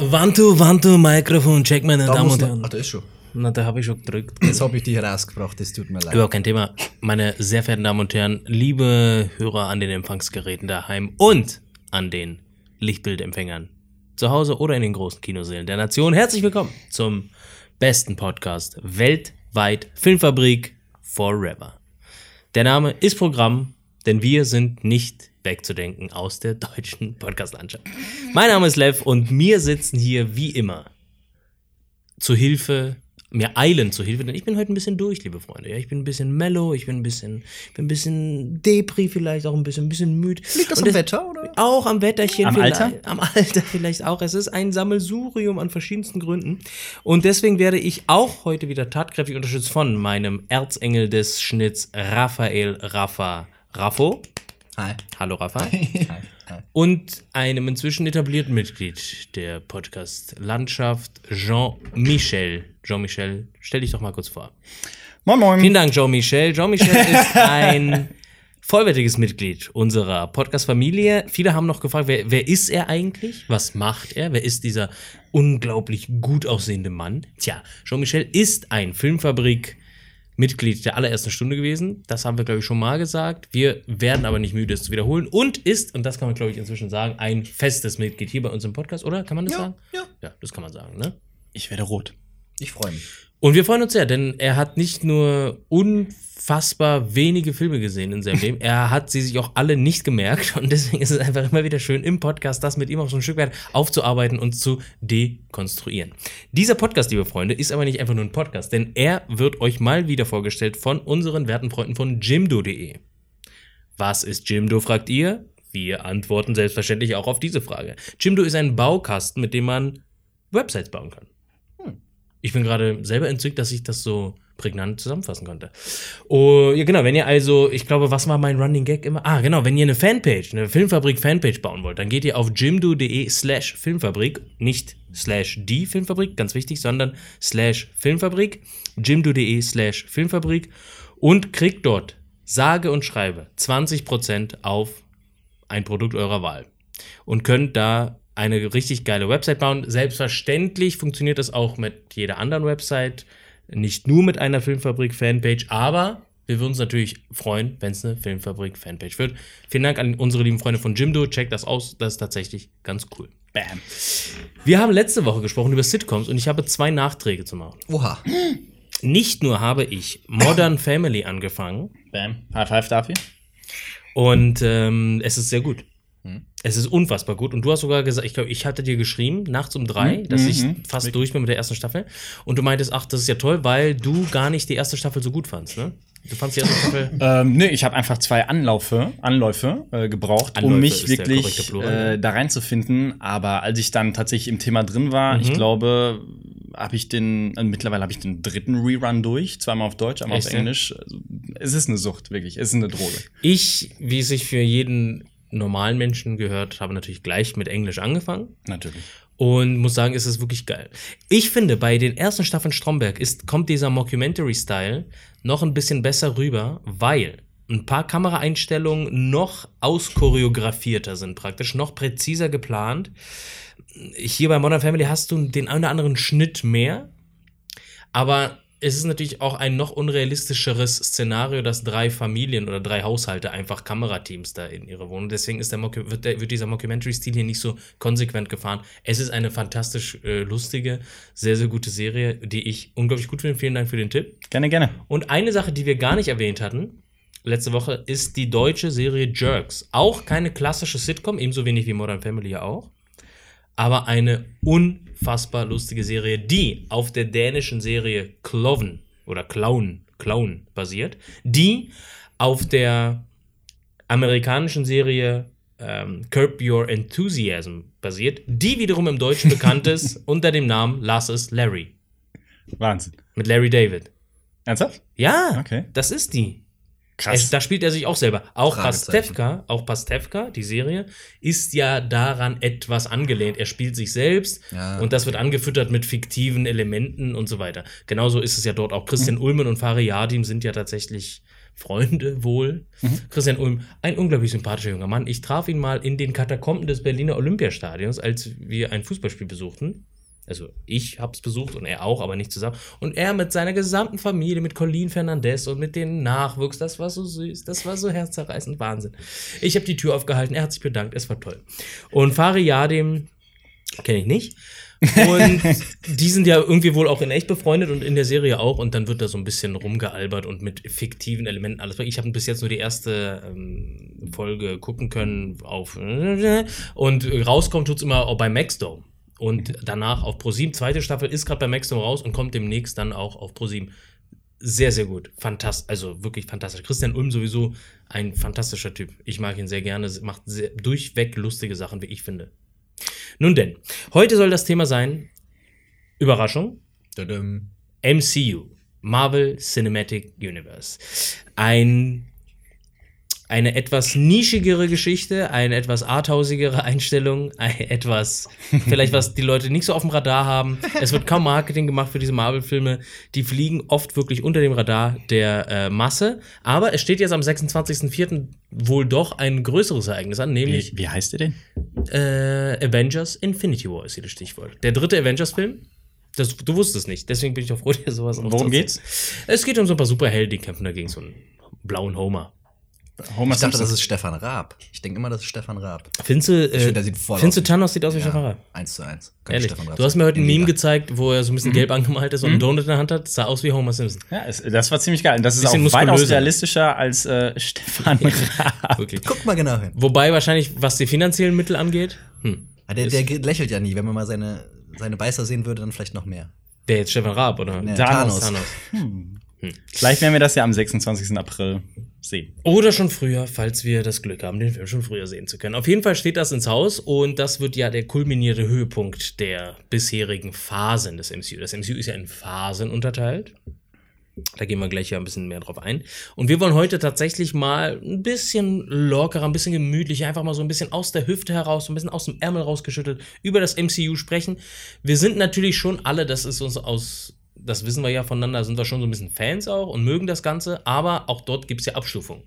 One to, one to, Mikrofon, check, meine Da Damen und Herren. Ah, das ist schon. Na, da habe ich schon gedrückt. Jetzt habe ich dich rausgebracht, das tut mir leid. Überhaupt kein Thema. Meine sehr verehrten Damen und Herren, liebe Hörer an den Empfangsgeräten daheim und an den Lichtbildempfängern zu Hause oder in den großen Kinosälen der Nation, herzlich willkommen zum besten Podcast weltweit Filmfabrik Forever. Der Name ist Programm, denn wir sind nicht wegzudenken aus der deutschen Podcast-Landschaft. Mein Name ist Lev und mir sitzen hier wie immer zu Hilfe, mir eilen zu Hilfe, denn ich bin heute ein bisschen durch, liebe Freunde. Ja, ich bin ein bisschen mellow, ich bin ein bisschen, bin ein bisschen Depri vielleicht, auch ein bisschen, ein bisschen müde. Liegt das Und am Wetter, oder? Auch am Wetterchen Am vielleicht. Alter? Am Alter vielleicht auch. Es ist ein Sammelsurium an verschiedensten Gründen. Und deswegen werde ich auch heute wieder tatkräftig unterstützt von meinem Erzengel des Schnitts, Raphael Raffa Raffo. Hi. Hallo Rafa. Hi. Und einem inzwischen etablierten Mitglied der Podcast-Landschaft, Jean-Michel. Jean-Michel, stell dich doch mal kurz vor. Moin Moin. Vielen Dank, Jean-Michel. Jean-Michel ist ein vollwertiges Mitglied unserer Podcast-Familie. Viele haben noch gefragt, wer, wer ist er eigentlich? Was macht er? Wer ist dieser unglaublich gut aussehende Mann? Tja, Jean-Michel ist ein Filmfabrik. Mitglied der allerersten Stunde gewesen. Das haben wir, glaube ich, schon mal gesagt. Wir werden aber nicht müde, es zu wiederholen. Und ist, und das kann man, glaube ich, inzwischen sagen, ein festes Mitglied hier bei uns im Podcast, oder? Kann man das Ja, sagen? ja. Ja, das kann man sagen, ne? Ich werde rot. Ich freue mich. Und wir freuen uns sehr, denn er hat nicht nur unfassbar wenige Filme gesehen in seinem Leben, er hat sie sich auch alle nicht gemerkt und deswegen ist es einfach immer wieder schön im Podcast, das mit ihm auch so ein Stück weit aufzuarbeiten und zu dekonstruieren. Dieser Podcast, liebe Freunde, ist aber nicht einfach nur ein Podcast, denn er wird euch mal wieder vorgestellt von unseren werten Freunden von jimdo.de. Was ist Jimdo, fragt ihr? Wir antworten selbstverständlich auch auf diese Frage. Jimdo ist ein Baukasten, mit dem man Websites bauen kann. Ich bin gerade selber entzückt, dass ich das so prägnant zusammenfassen konnte. Oh, ja, genau, wenn ihr also, ich glaube, was war mein Running Gag immer? Ah, genau, wenn ihr eine Fanpage, eine Filmfabrik-Fanpage bauen wollt, dann geht ihr auf jimdo.de slash Filmfabrik, nicht slash die Filmfabrik, ganz wichtig, sondern slash Filmfabrik, jimdo.de slash Filmfabrik und kriegt dort, sage und schreibe, 20% auf ein Produkt eurer Wahl und könnt da eine richtig geile Website bauen. Selbstverständlich funktioniert das auch mit jeder anderen Website, nicht nur mit einer Filmfabrik-Fanpage, aber wir würden uns natürlich freuen, wenn es eine Filmfabrik-Fanpage wird. Vielen Dank an unsere lieben Freunde von Jimdo. Checkt das aus, das ist tatsächlich ganz cool. Bam. Wir haben letzte Woche gesprochen über Sitcoms und ich habe zwei Nachträge zu machen. Oha. Nicht nur habe ich Modern Family angefangen, Bam. High five dafür. Und ähm, es ist sehr gut. Es ist unfassbar gut. Und du hast sogar gesagt, ich glaube, ich hatte dir geschrieben, nachts um drei, dass ich mhm. fast durch bin mit der ersten Staffel. Und du meintest, ach, das ist ja toll, weil du gar nicht die erste Staffel so gut fandst, ne? Du fandst die erste Staffel. Ähm, nee, ich habe einfach zwei Anlaufe, Anläufe äh, gebraucht, Anläufe um mich wirklich äh, da reinzufinden. Aber als ich dann tatsächlich im Thema drin war, Mhm. ich glaube, habe ich den, äh, mittlerweile habe ich den dritten Rerun durch, zweimal auf Deutsch, einmal Echt, auf? Englisch. Also, es ist eine Sucht, wirklich. Es ist eine Droge. Ich, wie es sich für jeden normalen Menschen gehört, habe natürlich gleich mit Englisch angefangen. Natürlich. Und muss sagen, es ist wirklich geil. Ich finde, bei den ersten Staffeln Stromberg ist, kommt dieser Mockumentary-Style noch ein bisschen besser rüber, weil ein paar Kameraeinstellungen noch auschoreografierter sind, praktisch noch präziser geplant. Hier bei Modern Family hast du den einen oder anderen Schnitt mehr, aber es ist natürlich auch ein noch unrealistischeres Szenario, dass drei Familien oder drei Haushalte einfach Kamerateams da in ihre Wohnung. Deswegen ist der Mocku- wird, der, wird dieser Mockumentary-Stil hier nicht so konsequent gefahren. Es ist eine fantastisch äh, lustige, sehr, sehr gute Serie, die ich unglaublich gut finde. Vielen Dank für den Tipp. Gerne, gerne. Und eine Sache, die wir gar nicht erwähnt hatten, letzte Woche, ist die deutsche Serie Jerks. Auch keine klassische Sitcom, ebenso wenig wie Modern Family ja auch. Aber eine unfassbar lustige Serie, die auf der dänischen Serie Clown oder Clown, Clown basiert, die auf der amerikanischen Serie ähm, Curb Your Enthusiasm basiert, die wiederum im Deutschen bekannt ist unter dem Namen Lass es Larry. Wahnsinn. Mit Larry David. Ernsthaft? Ja, Okay. das ist die. Krass. Es, da spielt er sich auch selber. Auch. Pastewka, auch Pastewka, die Serie, ist ja daran etwas angelehnt. Er spielt sich selbst Ja. und das wird angefüttert mit fiktiven Elementen und so weiter. Genauso ist es ja dort auch. Christian Ulmen und Fari Yadim sind ja tatsächlich Freunde wohl. Christian Ulm, ein unglaublich sympathischer junger Mann. Ich traf ihn mal in den Katakomben des Berliner Olympiastadions, als wir ein Fußballspiel besuchten. Also ich hab's besucht und er auch, aber nicht zusammen. Und er mit seiner gesamten Familie, mit Colin Fernandez und mit den Nachwuchs, das war so süß, das war so herzzerreißend, Wahnsinn. Ich habe die Tür aufgehalten, er hat sich bedankt, es war toll. Und Fari Yadim kenne ich nicht. Und die sind ja irgendwie wohl auch in echt befreundet und in der Serie auch. Und dann wird da so ein bisschen rumgealbert und mit fiktiven Elementen alles. Ich habe bis jetzt nur die erste ähm, Folge gucken können auf und rauskommt tut's immer auch bei Maxdome. Und danach auf ProSieben. Zweite Staffel ist gerade bei Maxdome raus und kommt demnächst dann auch auf ProSieben. Sehr, sehr gut. Fantastisch. Also wirklich fantastisch. Christian Ulm sowieso ein fantastischer Typ. Ich mag ihn sehr gerne. Macht sehr, durchweg lustige Sachen, wie ich finde. Nun denn, heute soll das Thema sein, Überraschung, Tadam. MCU, Marvel Cinematic Universe. Ein, eine etwas nischigere Geschichte, eine etwas arthausigere Einstellung, ein etwas, vielleicht was die Leute nicht so auf dem Radar haben. Es wird kaum Marketing gemacht für diese Marvel-Filme. Die fliegen oft wirklich unter dem Radar der äh, Masse. Aber es steht jetzt am 26.04. wohl doch ein größeres Ereignis an, nämlich Wie, wie heißt der denn? äh, Avengers Infinity War ist hier das Stichwort. Der dritte Avengers-Film. Das, du wusstest es nicht, deswegen bin ich auch froh, dir sowas Worum aufzuerzählen. Es geht um so ein paar Superhelden, die kämpfen dagegen so einen blauen Homer. Homer Ich dachte, Simpson. das ist Stefan Raab. Ich denke immer, das ist Stefan Raab. Findest du, äh, voll findest du aus. Thanos sieht aus wie Stefan Ja, Raab? eins zu eins. Könnte Ehrlich. Stefan Raab Du hast mir heute ein Meme gezeigt, wo er so ein bisschen gelb angemalt ist und einen Donut in der Hand hat. Das sah aus wie Homer Simpson. ja, es, das war ziemlich geil. Und das ist auch Bisschen weitaus realistischer als äh, Stefan Raab. Wirklich. Guck mal genau hin. Wobei wahrscheinlich, was die finanziellen Mittel angeht, hm, Ah, Der, der lächelt ja nie. Wenn man mal seine, seine Beißer sehen würde, dann vielleicht noch mehr. der jetzt Stefan Raab, oder? Nee, Thanos. Thanos. Vielleicht werden wir das ja am 26. April sehen. Oder schon früher, falls wir das Glück haben, den Film schon früher sehen zu können. Auf jeden Fall steht das ins Haus und das wird ja der kulminierte Höhepunkt der bisherigen Phasen des MCU. Das MCU ist ja in Phasen unterteilt. Da gehen wir gleich ja ein bisschen mehr drauf ein. Und wir wollen heute tatsächlich mal ein bisschen lockerer, ein bisschen gemütlicher, einfach mal so ein bisschen aus der Hüfte heraus, so ein bisschen aus dem Ärmel rausgeschüttelt, über das MCU sprechen. Wir sind natürlich schon alle, das ist uns aus, das wissen wir ja voneinander, sind wir schon so ein bisschen Fans auch und mögen das Ganze, aber auch dort gibt es ja Abstufungen.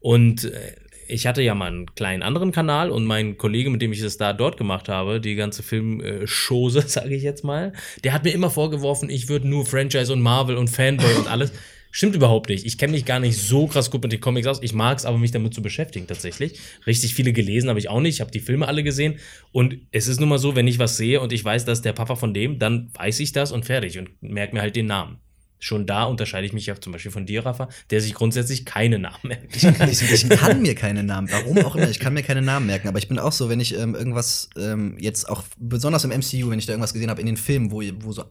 Und äh, ich hatte ja mal einen kleinen anderen Kanal und mein Kollege, mit dem ich das da dort gemacht habe, die ganze Filmschose, sage ich jetzt mal, der hat mir immer vorgeworfen, ich würde nur Franchise und Marvel und Fanboy und alles. Stimmt überhaupt nicht. Ich kenne mich gar nicht so krass gut mit den Comics aus. Ich mag es aber, mich damit zu beschäftigen tatsächlich. Richtig viele gelesen habe ich auch nicht. Ich habe die Filme alle gesehen. Und es ist nun mal so, wenn ich was sehe und ich weiß, dass der Papa von dem, dann weiß ich das und fertig und merke mir halt den Namen. Schon da unterscheide ich mich ja zum Beispiel von dir, Rafa, der sich grundsätzlich keine Namen merkt. Ich, ich kann mir keine Namen, warum auch immer, ich kann mir keine Namen merken, aber ich bin auch so, wenn ich ähm, irgendwas ähm, jetzt auch, besonders im MCU, wenn ich da irgendwas gesehen habe in den Filmen, wo, wo so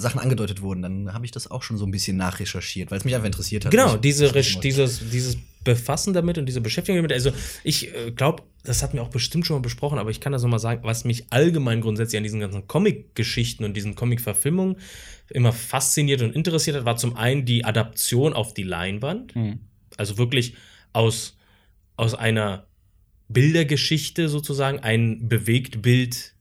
Sachen angedeutet wurden, dann habe ich das auch schon so ein bisschen nachrecherchiert, weil es mich einfach interessiert hat. Genau, diese, dieses, dieses Befassen damit und diese Beschäftigung damit. Also ich äh, glaube, das hatten wir auch bestimmt schon mal besprochen, aber ich kann das nochmal sagen, was mich allgemein grundsätzlich an diesen ganzen Comic-Geschichten und diesen Comic-Verfilmungen immer fasziniert und interessiert hat, war zum einen die Adaption auf die Leinwand. Also wirklich aus, aus einer Bildergeschichte sozusagen ein Bewegtbild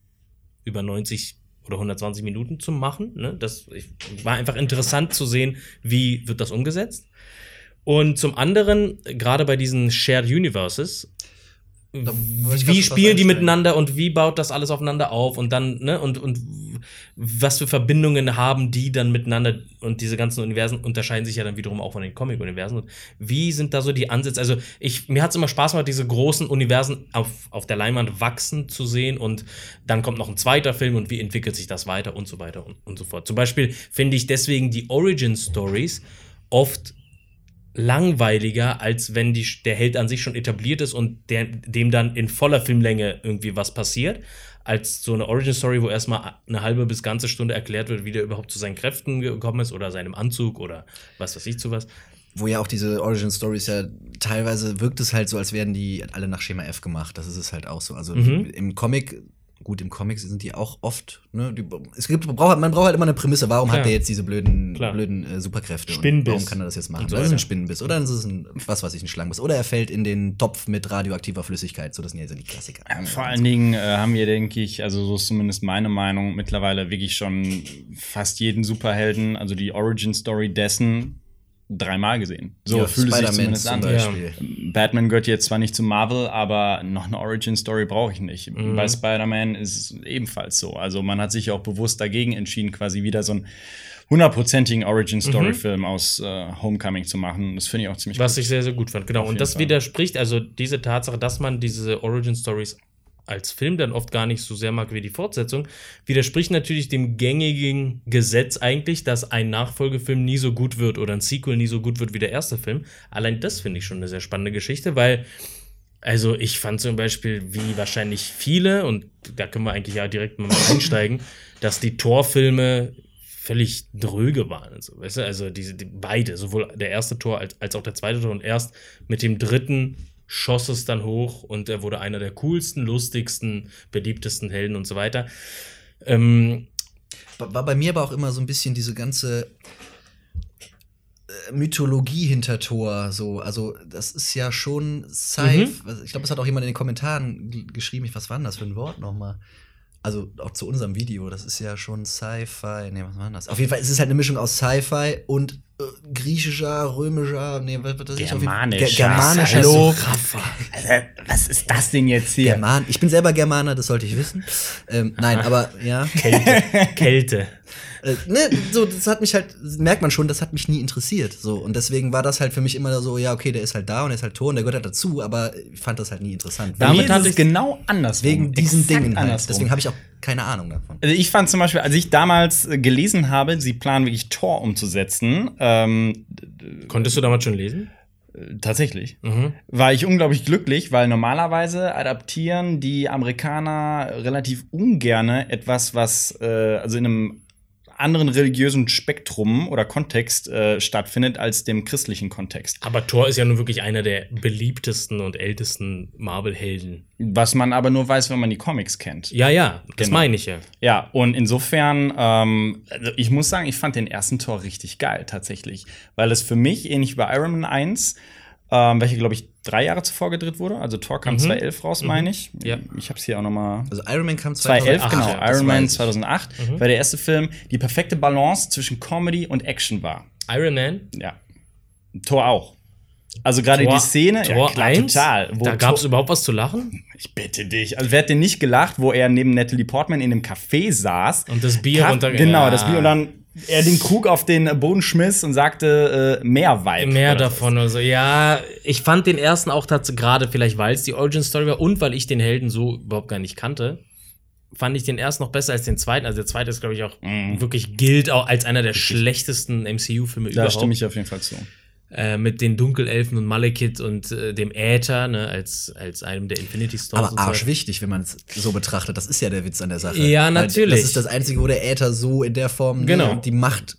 über 90 oder 120 Minuten zu machen. Ne? Das ich, war einfach interessant zu sehen, wie wird das umgesetzt. Und zum anderen, gerade bei diesen Shared Universes, wie spielen die miteinander und wie baut das alles aufeinander auf und dann, ne, und, und was für Verbindungen haben die dann miteinander und diese ganzen Universen unterscheiden sich ja dann wiederum auch von den Comic-Universen. Und wie sind da so die Ansätze? Also, ich, mir hat es immer Spaß gemacht, diese großen Universen auf, auf der Leinwand wachsen zu sehen und dann kommt noch ein zweiter Film und wie entwickelt sich das weiter und so weiter und, und so fort. Zum Beispiel finde ich deswegen die Origin-Stories oft langweiliger, als wenn die, der Held an sich schon etabliert ist und der, dem dann in voller Filmlänge irgendwie was passiert, als so eine Origin-Story, wo erstmal eine halbe bis ganze Stunde erklärt wird, wie der überhaupt zu seinen Kräften gekommen ist oder seinem Anzug oder was weiß ich zu was. Wo ja auch diese Origin Stories ja teilweise wirkt es halt so, als wären die alle nach Schema F gemacht. Das ist es halt auch so. Also Mhm. im Comic, gut, im Comic sind die auch oft, ne, die, es gibt, man braucht, man braucht halt immer eine Prämisse. Warum Klar. hat der jetzt diese blöden, Klar. blöden äh, Superkräfte? Spinnenbiss. Warum kann er das jetzt machen? So das ist ein. Spinnenbiss. Oder ist es ein, was weiß ich, ein Schlangenbiss. Oder er fällt in den Topf mit radioaktiver Flüssigkeit. So, das sind ja so die Klassiker. Vor allen Dingen äh, haben wir, denke ich, also so ist zumindest meine Meinung, mittlerweile wirklich schon fast jeden Superhelden, also die Origin-Story dessen dreimal gesehen. So Ja, fühlt es sich Spider-Man zumindest zum an. Beispiel. Batman gehört jetzt zwar nicht zu Marvel, aber noch eine Origin-Story brauche ich nicht. Mhm. Bei Spider-Man ist es ebenfalls so. Also man hat sich auch bewusst dagegen entschieden, quasi wieder so einen hundertprozentigen Origin-Story-Film aus äh, Homecoming zu machen. Das finde ich auch ziemlich Was gut. ich sehr, sehr gut fand. Genau. Auf Und das Fall. widerspricht, also diese Tatsache, dass man diese Origin Stories als Film dann oft gar nicht so sehr mag wie die Fortsetzung, widerspricht natürlich dem gängigen Gesetz eigentlich, dass ein Nachfolgefilm nie so gut wird oder ein Sequel nie so gut wird wie der erste Film. Allein das finde ich schon eine sehr spannende Geschichte, weil also ich fand zum Beispiel, wie wahrscheinlich viele, und da können wir eigentlich ja direkt mal einsteigen, dass die Torfilme völlig dröge waren. und So, weißt du? Also diese, die, beide, sowohl der erste Tor als, als auch der zweite Tor. Und erst mit dem dritten schoss es dann hoch und er wurde einer der coolsten, lustigsten, beliebtesten Helden und so weiter. Ähm, War bei mir aber auch immer so ein bisschen diese ganze äh, Mythologie hinter Thor. So, also das ist ja schon Sci. Mhm. Ich glaube, es hat auch jemand in den Kommentaren geschrieben. Ich- Was war denn das für ein Wort nochmal? Also auch zu unserem Video. Das ist ja schon Sci-Fi. Nee, was war denn das? Auf jeden Fall ist es halt eine Mischung aus Sci-Fi und griechischer, römischer, nee, was was Fall- Germanischer. Ge germanischer. Hallo. Alter, was ist das denn jetzt hier? German. Ich bin selber Germaner, das sollte ich wissen. Ähm, nein, aber ja. Kälte. Kälte. Äh, ne, so, das hat mich halt, merkt man schon, das hat mich nie interessiert. So, und deswegen war das halt für mich immer so, ja, okay, der ist halt da und der ist halt Ton, der gehört halt dazu, aber ich fand das halt nie interessant. Damit hatte ist ich- es genau andersrum. Wegen diesen Dingen halt. Deswegen habe ich auch keine Ahnung davon. Also ich fand zum Beispiel, als ich damals äh, gelesen habe, sie planen wirklich Tor umzusetzen, ähm, Konntest du damals schon lesen? äh, tatsächlich, Mhm. war ich unglaublich glücklich, weil normalerweise adaptieren die Amerikaner relativ ungerne etwas, was äh, also in einem anderen religiösen Spektrum oder Kontext äh, stattfindet als dem christlichen Kontext. Aber Thor ist ja nun wirklich einer der beliebtesten und ältesten Marvel-Helden. Was man aber nur weiß, wenn man die Comics kennt. Ja, ja, das Genau. meine ich ja. Ja, und insofern, ähm, also ich muss sagen, ich fand den ersten Tor richtig geil, tatsächlich. Weil es für mich, ähnlich wie bei Iron Man 1, ähm, welche, glaube ich, drei Jahre zuvor gedreht wurde. Also Tor kam 2011 raus, meine ich. Ja. Ich habe es hier auch noch mal Also Iron Man kam 2011, 2008. genau. Iron Man weiß ich. 2008 war der erste Film, die perfekte Balance zwischen Comedy und Action war. Iron Man. Ja. Tor auch. Also gerade die Szene, Tor ja, klar, 1, total. Wo da gab es überhaupt was zu lachen. ich bitte dich. Also wer hat denn nicht gelacht, wo er neben Natalie Portman in einem Café saß? Und das Bier Kaff- runter- Genau, das Bier und dann er den Krug auf den Boden schmiss und sagte äh, mehr Vibe. Mehr davon oder so. Ja, ich fand den ersten auch tatsächlich, gerade vielleicht, weil es die Origin-Story war und weil ich den Helden so überhaupt gar nicht kannte, fand ich den ersten noch besser als den zweiten. Also der zweite ist, glaube ich, auch wirklich gilt auch als einer der schlechtesten MCU-Filme Da überhaupt. stimme ich auf jeden Fall zu. Äh, mit den Dunkelelfen und Malekith und äh, dem Äther, ne, als, als einem der Infinity Stones. Aber und so arschwichtig, wenn man es so betrachtet. Das ist ja der Witz an der Sache. Ja, Weil natürlich. Das ist das Einzige, wo der Äther so in der Form Genau. ne, die Macht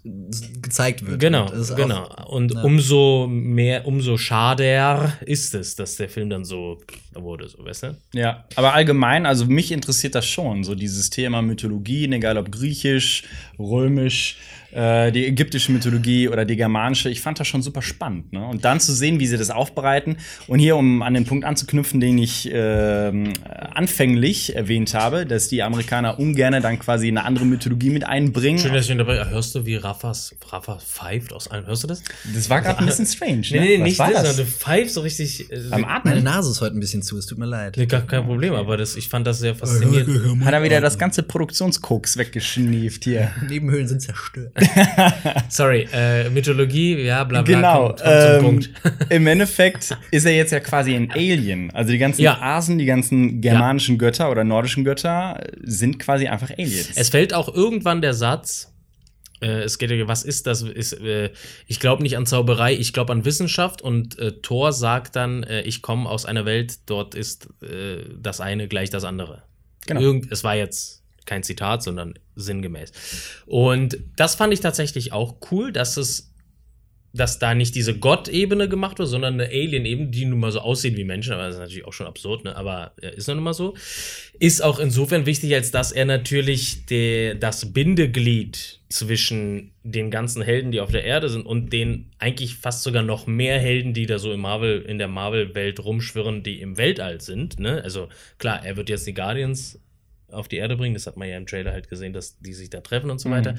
gezeigt wird. Genau, Und das ist auch- genau. Und ja. umso mehr, umso schader ist es, dass der Film dann so wurde, so, weißt du? Ja, aber allgemein, also mich interessiert das schon, so dieses Thema Mythologie, egal ob griechisch, römisch, äh, die ägyptische Mythologie oder die germanische. Ich fand das schon super spannend. Ne? Und dann zu sehen, wie sie das aufbereiten. Und hier, um an den Punkt anzuknüpfen, den ich ähm, anfänglich erwähnt habe, dass die Amerikaner ungern dann quasi eine andere Mythologie mit einbringen. Schön, dass ich ihn dabei. Hörst du, wie Raffas, Rafa pfeift aus einem? Hörst du das? das war gerade ein bisschen strange. Ne? Nee, nee, Was nicht war das, das? du pfeifst so richtig. Äh, Meine Atmen Nase ist heute ein bisschen zu, es tut mir leid. nee, gar kein Problem, aber das, ich fand das sehr faszinierend. hat er wieder das ganze Produktionskoks weggeschnieft hier. Nebenhöhlen sind zerstört. Sorry, äh, Mythologie, ja, bla bla. Genau. Kommt, kommt zum ähm, Punkt. Im Endeffekt ist er jetzt ja quasi ein Alien. Also die ganzen Ja. Asen, die ganzen germanischen Götter oder nordischen Götter sind quasi einfach Aliens. Es fällt auch irgendwann der Satz, äh, es geht ja, was ist das? Ist, äh, ich glaube nicht an Zauberei, ich glaube an Wissenschaft und äh, Thor sagt dann, äh, ich komme aus einer Welt, dort ist äh, das eine gleich das andere. Genau. Irgend, es war jetzt kein Zitat, sondern sinngemäß. Und das fand ich tatsächlich auch cool, dass es dass da nicht diese Gott-Ebene gemacht wird, sondern eine Alien-Ebene, die nun mal so aussehen wie Menschen, aber das ist natürlich auch schon absurd, ne? aber ist nun mal so. Ist auch insofern wichtig, als dass er natürlich der, das Bindeglied zwischen den ganzen Helden, die auf der Erde sind, und den eigentlich fast sogar noch mehr Helden, die da so im Marvel, in der Marvel-Welt rumschwirren, die im Weltall sind. Ne? Also klar, er wird jetzt die Guardians auf die Erde bringen. Das hat man ja im Trailer halt gesehen, dass die sich da treffen und so Mhm. weiter.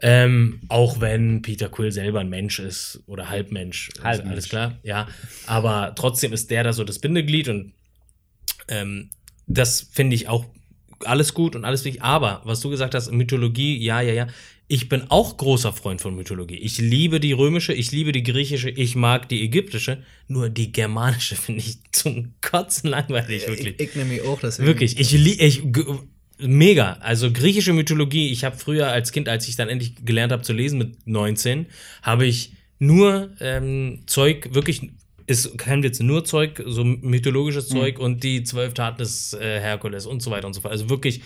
Ähm, auch wenn Peter Quill selber ein Mensch ist oder Halbmensch, ist Halbmensch. alles klar, ja. Aber trotzdem ist der da so das Bindeglied und ähm, das finde ich auch alles gut und alles wichtig. Aber was du gesagt hast, Mythologie, ja, ja, ja. Ich bin auch großer Freund von Mythologie. Ich liebe die römische, ich liebe die griechische, ich mag die ägyptische. Nur die germanische finde ich zum Kotzen langweilig, wirklich. Ich, ich nehme mich auch, deswegen. Wirklich, ich, lie- ich g- mega. Also griechische Mythologie, ich habe früher als Kind, als ich dann endlich gelernt habe zu lesen mit 19, habe ich nur ähm, Zeug, wirklich, ist kein Witz, nur Zeug, so mythologisches Zeug und die zwölf Taten des äh, Herkules und so weiter und so fort. Also wirklich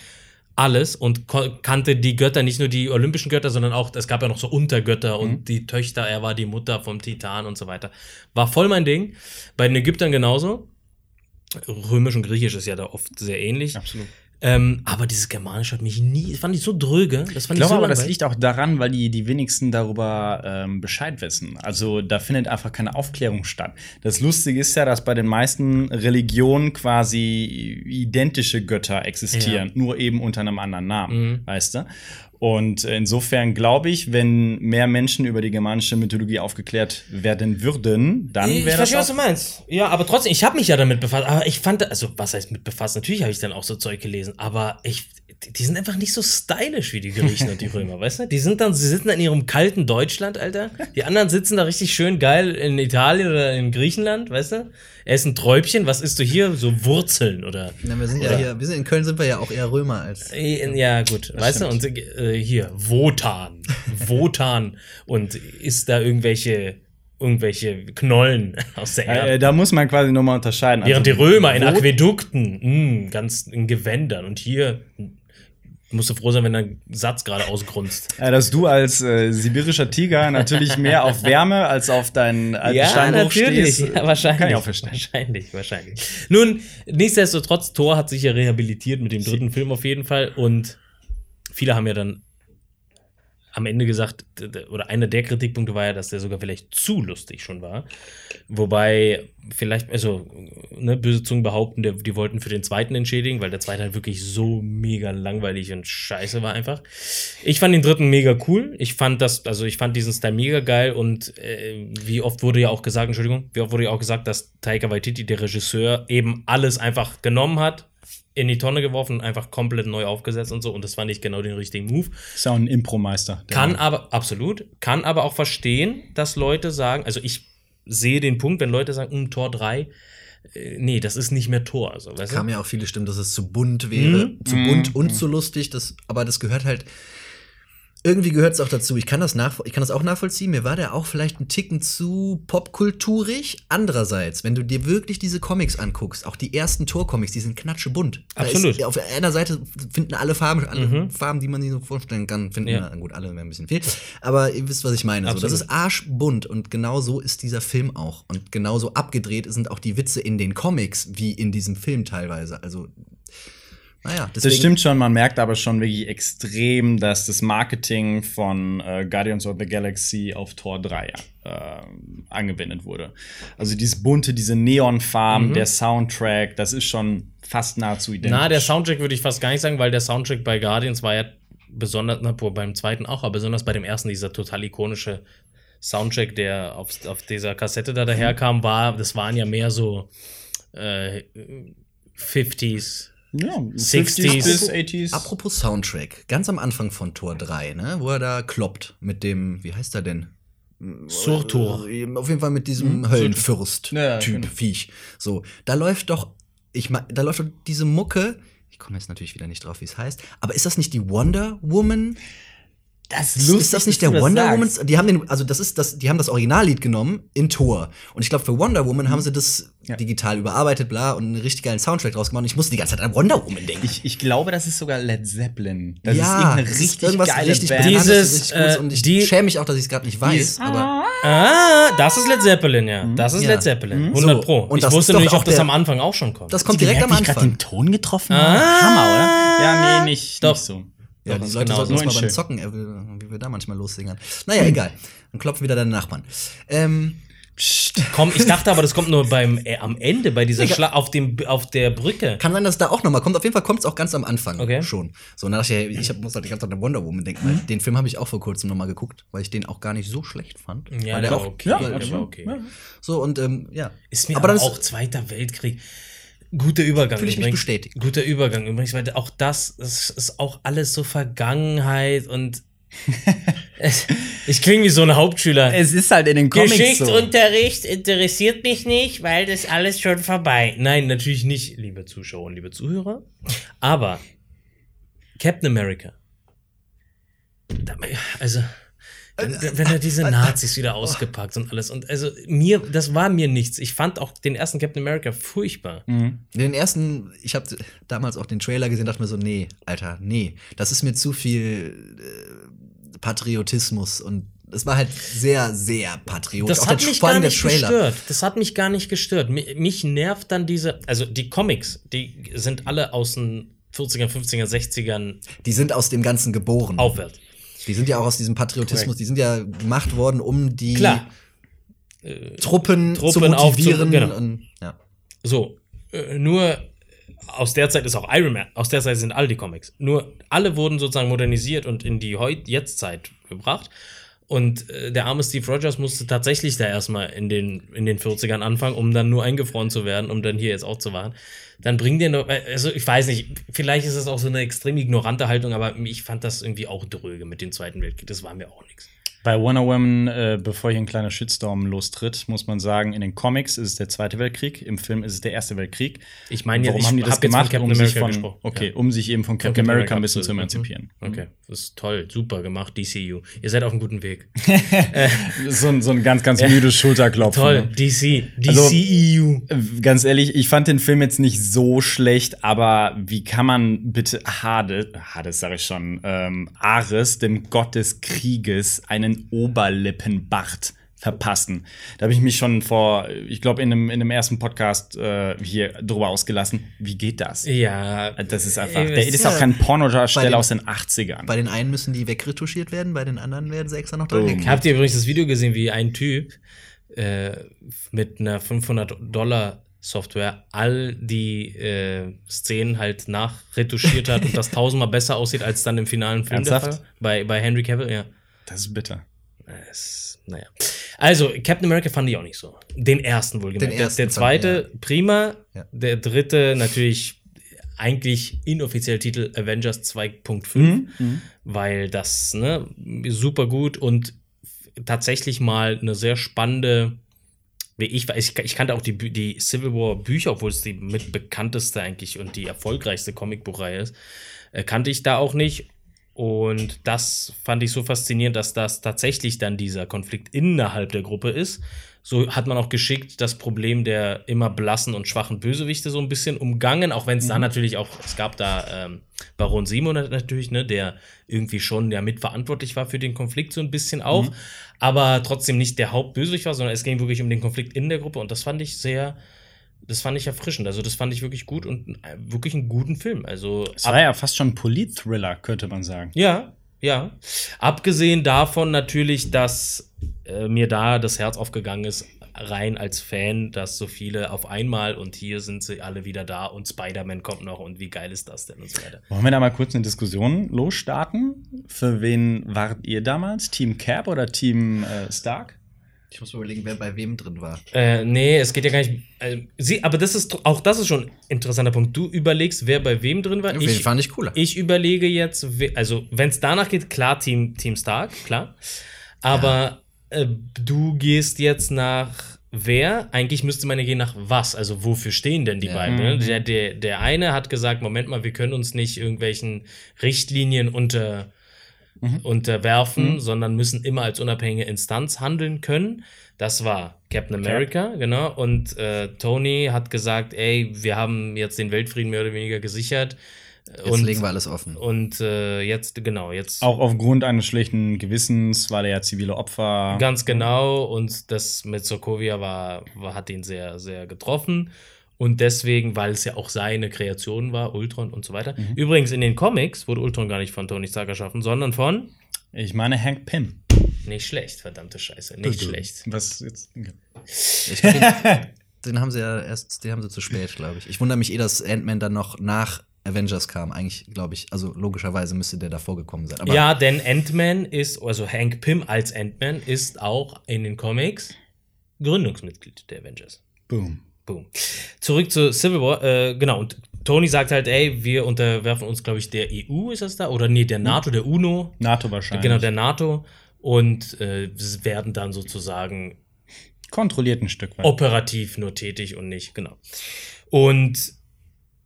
alles und kannte die Götter, nicht nur die olympischen Götter, sondern auch, es gab ja noch so Untergötter und die Töchter, er war die Mutter vom Titan und so weiter. War voll mein Ding. Bei den Ägyptern genauso. Römisch und Griechisch ist ja da oft sehr ähnlich. Absolut. Ähm, aber dieses Germanische hat mich nie, das fand ich so dröge. Das fand Ich glaube so aber, das liegt auch daran, weil die, die wenigsten darüber ähm, Bescheid wissen. Also da findet einfach keine Aufklärung statt. Das Lustige ist ja, dass bei den meisten Religionen quasi identische Götter existieren, Ja. nur eben unter einem anderen Namen, Mhm. weißt du? Und insofern glaube ich, wenn mehr Menschen über die germanische Mythologie aufgeklärt werden würden, dann Ich wäre das verstehe, was du meinst. Ja, aber trotzdem, ich habe mich ja damit befasst. Aber ich fand, also was heißt mit befasst? Natürlich habe ich dann auch so Zeug gelesen, aber ich, die- sind einfach nicht so stylisch wie die Griechen und die Römer, weißt du? Die sind dann, sie sitzen in ihrem kalten Deutschland, Alter. Die anderen sitzen da richtig schön geil in Italien oder in Griechenland, weißt du? Essen Träubchen, was isst du hier? So Wurzeln oder. Na, wir sind ja Oder- hier, wir sind in Köln sind wir ja auch eher Römer als. Äh, Ja, gut, weißt du, und äh, hier, Wotan. Wotan und isst da irgendwelche, irgendwelche Knollen aus der Erde. Äh, da muss man quasi nochmal unterscheiden. Während Also, die Römer in Aquädukten, mh, ganz in Gewändern und hier musst du froh sein, wenn dein Satz gerade ausgrunzt. Ja, dass du als äh, sibirischer Tiger natürlich mehr auf Wärme als auf deinen alten Steinbruch stehst. Ja, wahrscheinlich. Kann ich auch verstehen. Wahrscheinlich, wahrscheinlich. Nun, nichtsdestotrotz, Thor hat sich ja rehabilitiert mit dem dritten Film auf jeden Fall und viele haben ja dann am Ende gesagt, oder einer der Kritikpunkte war ja, dass der sogar vielleicht zu lustig schon war. Wobei, vielleicht, also, ne, böse Zungen behaupten, der, die wollten für den zweiten entschädigen, weil der zweite halt wirklich so mega langweilig und scheiße war einfach. Ich fand den dritten mega cool. Ich fand das, also ich fand diesen Style mega geil und äh, wie oft wurde ja auch gesagt, Entschuldigung, wie oft wurde ja auch gesagt, dass Taika Waititi, der Regisseur, eben alles einfach genommen hat, in die Tonne geworfen und einfach komplett neu aufgesetzt und so. Und das fand ich genau den richtigen Move. Ist ja auch ein Impro-Meister. Kann Mann. aber, absolut, kann aber auch verstehen, dass Leute sagen, also ich sehe den Punkt, wenn Leute sagen, hm, Tor 3, äh, nee, das ist nicht mehr Tor. Also, weißt Kam du? ja auch viele Stimmen, dass es zu bunt wäre. Mhm. Zu bunt und zu lustig. Das, aber das gehört halt. Irgendwie gehört es auch dazu. Ich kann, das ich kann das auch nachvollziehen. Mir war der auch vielleicht ein Ticken zu popkulturig. Andererseits, wenn du dir wirklich diese Comics anguckst, auch die ersten Tor-Comics, die sind knatschebunt. Absolut. Ist, auf einer Seite finden alle Farben, alle Farben, die man sich so vorstellen kann, finden. Ja. Na, gut, alle ein bisschen viel. Aber ihr wisst, was ich meine. So, das ist arschbunt und genau so ist dieser Film auch. Und genauso abgedreht sind auch die Witze in den Comics wie in diesem Film teilweise. Also, naja, deswegen. Das stimmt schon, man merkt aber schon wirklich extrem, dass das Marketing von äh, Guardians of the Galaxy auf Tor 3 äh, angewendet wurde. Also dieses bunte, diese Neonfarben, der Soundtrack, das ist schon fast nahezu identisch. Na, der Soundtrack würde ich fast gar nicht sagen, weil der Soundtrack bei Guardians war ja besonders, na, beim zweiten auch, aber besonders bei dem ersten, dieser total ikonische Soundtrack, der auf, auf dieser Kassette da daherkam, war, das waren ja mehr so äh, 50s. Ja, 60s. bis 80s. Apropos Soundtrack, ganz am Anfang von Tor 3, ne, wo er da kloppt mit dem, wie heißt er denn? Surtur. Auf jeden Fall mit diesem Höllenfürst-Typ, Ja, genau. Viech. So, da läuft doch, ich mein, da läuft doch diese Mucke. Ich komme jetzt natürlich wieder nicht drauf, wie es heißt. Aber ist das nicht die Wonder Woman? Das ist das nicht der Wonder Woman? Die haben den, also das ist das, die haben das Originallied genommen in Tor. Und ich glaube, für Wonder Woman haben sie das Ja. digital überarbeitet, bla, und einen richtig geilen Soundtrack draus gemacht. Und ich musste die ganze Zeit an Wonder Woman denken. Ich, ich glaube, das ist sogar Led Zeppelin. Das ja, ist richtig irgendwas geile richtig Band. Dieses, richtig Gutes. äh, und ich die- schäme mich auch, dass ich es gerade nicht weiß. aber Ah, das ist Led Zeppelin, ja. Das ist Ja. Led Zeppelin. Mhm. 100 So, Pro. und ich das wusste ist doch nicht, auch ob das am Anfang auch schon kommt. das kommt direkt am wie ich Anfang. den Ton getroffen? Ah. Hammer, oder? Ja, nee, nicht, Doch. nicht so. Ja, Doch, die Leute genau sollten so. uns mal beim Zocken, äh, wie wir da manchmal lossingern. Naja, egal. Dann klopfen wieder deine Nachbarn. Ähm, Komm, ich dachte aber, das kommt nur beim äh, am Ende bei dieser Schlag auf dem auf der Brücke. Kann sein, dass es da auch noch mal kommt. Auf jeden Fall kommt es auch ganz am Anfang Okay. schon. So, und dann dachte ich, ich hab, muss halt die ganze Zeit an Wonder Woman denken. Weil den Film habe ich auch vor kurzem noch mal geguckt, weil ich den auch gar nicht so schlecht fand. Ja, weil der der war auch, okay. ja, der war okay. So, und ähm, ja. Ist mir aber aber, auch Zweiter Weltkrieg. Guter Übergang. Fühl ich mich übrigens. bestätigt. Guter Übergang übrigens, weil auch das, das ist auch alles so Vergangenheit und ich klinge wie so ein Hauptschüler. Es ist halt in den Comics so. Geschichtsunterricht interessiert mich nicht, weil das alles schon vorbei. Nein, natürlich nicht, liebe Zuschauer und liebe Zuhörer. Aber Captain America. Also, wenn, wenn er diese Nazis wieder ausgepackt und alles. Und also mir, das war mir nichts. Ich fand auch den ersten Captain America furchtbar. Den ersten, ich habe damals auch den Trailer gesehen, dachte mir so, nee, Alter, nee, das ist mir zu viel äh, Patriotismus und es war halt sehr, sehr patriotisch. Das Auch hat mich gar nicht Trailer. gestört. Das hat mich gar nicht gestört. Mi- Mich nervt dann diese, also die Comics, die sind alle aus den 40er, 50er, 60ern Die sind aus dem Ganzen geboren. aufwärts. Die sind ja auch aus diesem Patriotismus, die sind ja gemacht worden, um die Klar. Truppen, zu Truppen aufzu- motivieren. genau. und, ja. So, äh, nur aus der Zeit ist auch Iron Man, aus der Zeit sind all die Comics. Nur alle wurden sozusagen modernisiert und in die heut jetzt Zeit gebracht. Und äh, der arme Steve Rogers musste tatsächlich da erstmal in den, in den 40ern anfangen, um dann nur eingefroren zu werden, um dann hier jetzt auch zu waren. Dann bringt der noch, äh, also ich weiß nicht, vielleicht ist es auch so eine extrem ignorante Haltung, aber ich fand das irgendwie auch dröge mit dem Zweiten Weltkrieg. Das war mir auch nichts. Bei Wonder Woman, äh, bevor hier ein kleiner Shitstorm lostritt, muss man sagen, in den Comics ist es der Zweite Weltkrieg, im Film ist es der Erste Weltkrieg. Ich meine, Warum ich haben die das gemacht, Captain um sich America von, okay, Ja. um sich eben von Captain, America ein bisschen zu absolut. emanzipieren. Mhm. Okay, das ist toll, super gemacht, DCU. Ihr seid auf einem guten Weg. So, ein- so ein ganz, ganz müdes Schulterklopfen. Toll, ne? DC, Also- DCEU. Äh, Ganz ehrlich, ich fand den Film jetzt nicht so schlecht, aber wie kann man bitte Hades, Hades sage ich schon, ähm, Ares, dem Gott des Krieges, einen Oberlippenbart verpassen? Da habe ich mich schon vor, ich glaube, in einem, in einem ersten Podcast äh, hier drüber ausgelassen. Wie geht das? ja, Das ist einfach, Ey, der das ist ist auch ja- kein Pornodarsteller den- aus den 80ern. Bei den einen müssen die wegretuschiert werden, bei den anderen werden sie extra noch dran Oh. Habt ihr übrigens das Video gesehen, wie ein Typ äh, mit einer 500 Dollar Software all die äh, Szenen halt nachretuschiert hat und das tausendmal besser aussieht als dann im finalen Film der Ernsthaft? Fall? Bei, bei Henry Cavill, ja. Das ist bitter. Es, naja. Also, Captain America fand ich auch nicht so. Den ersten wohlgemerkt. Den Der, ersten der fand- zweite, prima. Ja. Der dritte, natürlich eigentlich inoffiziell Titel Avengers 2.5, Mhm, weil das ne, super gut und tatsächlich mal eine sehr spannende, wie ich weiß, ich, ich kannte auch die, die Civil War Bücher, obwohl es die mit bekannteste eigentlich und die erfolgreichste Comicbuchreihe ist, äh, kannte ich da auch nicht. Und das fand ich so faszinierend, dass das tatsächlich dann dieser Konflikt innerhalb der Gruppe ist. So hat man auch geschickt das Problem der immer blassen und schwachen Bösewichte so ein bisschen umgangen, auch wenn es da natürlich auch, es gab da ähm, Baron Simon natürlich, ne, der irgendwie schon ja mitverantwortlich war für den Konflikt so ein bisschen auch, aber trotzdem nicht der Hauptbösewicht war, sondern es ging wirklich um den Konflikt in der Gruppe und das fand ich sehr, das fand ich erfrischend. Also das fand ich wirklich gut und äh, wirklich einen guten Film. Also Es war ja fast schon ein Polit-Thriller, könnte man sagen. ja, ja. Abgesehen davon natürlich, dass äh, mir da das Herz aufgegangen ist, rein als Fan, dass so viele auf einmal und hier sind sie alle wieder da und Spider-Man kommt noch und wie geil ist das denn und so weiter. Wollen wir da mal kurz eine Diskussion losstarten? Für wen wart ihr damals? Team Cap oder Team äh, Stark? Ich muss mal überlegen, wer bei wem drin war. Äh, nee, es geht ja gar nicht. Äh, sie, aber das ist auch das ist schon ein interessanter Punkt. Du überlegst, wer bei wem drin war. Den fand ich cooler. Ich überlege jetzt, also wenn es danach geht, klar, Team, Team Stark, klar. Aber äh, du gehst jetzt nach wer? Eigentlich müsste man ja gehen nach was. Also wofür stehen denn die Ja. beiden? Ne? Der, der, der eine hat gesagt, Moment mal, wir können uns nicht irgendwelchen Richtlinien unter, unterwerfen, sondern müssen immer als unabhängige Instanz handeln können. Das war Captain America, genau. Und äh, Tony hat gesagt, ey, wir haben jetzt den Weltfrieden mehr oder weniger gesichert. Jetzt legen wir alles offen. Und äh, jetzt, genau, jetzt Auch aufgrund eines schlechten Gewissens, weil er ja zivile Opfer. ganz genau. Und das mit Sokovia war, war, hat ihn sehr, sehr getroffen. Und deswegen, weil es ja auch seine Kreation war, Ultron und so weiter. Übrigens, in den Comics wurde Ultron gar nicht von Tony Stark erschaffen, sondern von Ich meine Hank Pym. nicht schlecht, verdammte Scheiße, nicht schlecht. Was jetzt? Den, den haben sie ja erst, den haben sie zu spät, glaube ich. Ich wundere mich eh, dass Ant-Man dann noch nach Avengers kam. Eigentlich, glaube ich, also logischerweise müsste der davor gekommen sein. Aber ja, denn Ant-Man ist, also Hank Pym als Ant-Man ist auch in den Comics Gründungsmitglied der Avengers. Boom. Boom. Zurück zu Civil War, äh, genau, und Tony sagt halt, ey, wir unterwerfen uns, glaube ich, der EU, ist das da? Oder nee, der NATO, der UNO. NATO wahrscheinlich. Genau, der NATO. Und äh, werden dann sozusagen Kontrolliert ein Stück weit. operativ nur tätig und nicht, genau. Und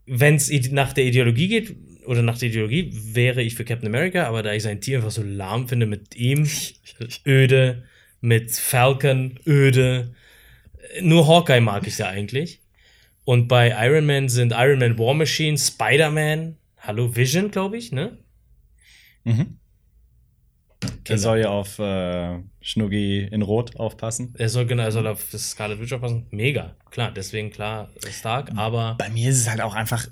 wenn es nach der Ideologie geht, oder nach der Ideologie, wäre ich für Captain America, aber da ich sein Team einfach so lahm finde, mit ihm öde, mit Falcon öde, nur Hawkeye mag ich da eigentlich. Und bei Iron Man sind Iron Man War Machine, Spider-Man, hallo Vision, glaube ich, ne? Mhm. Er soll ja auf äh, Schnuggi in Rot aufpassen. Er soll genau, er soll auf das Scarlet Witch aufpassen. Mega, klar, deswegen klar Stark, aber Bei mir ist es halt auch einfach,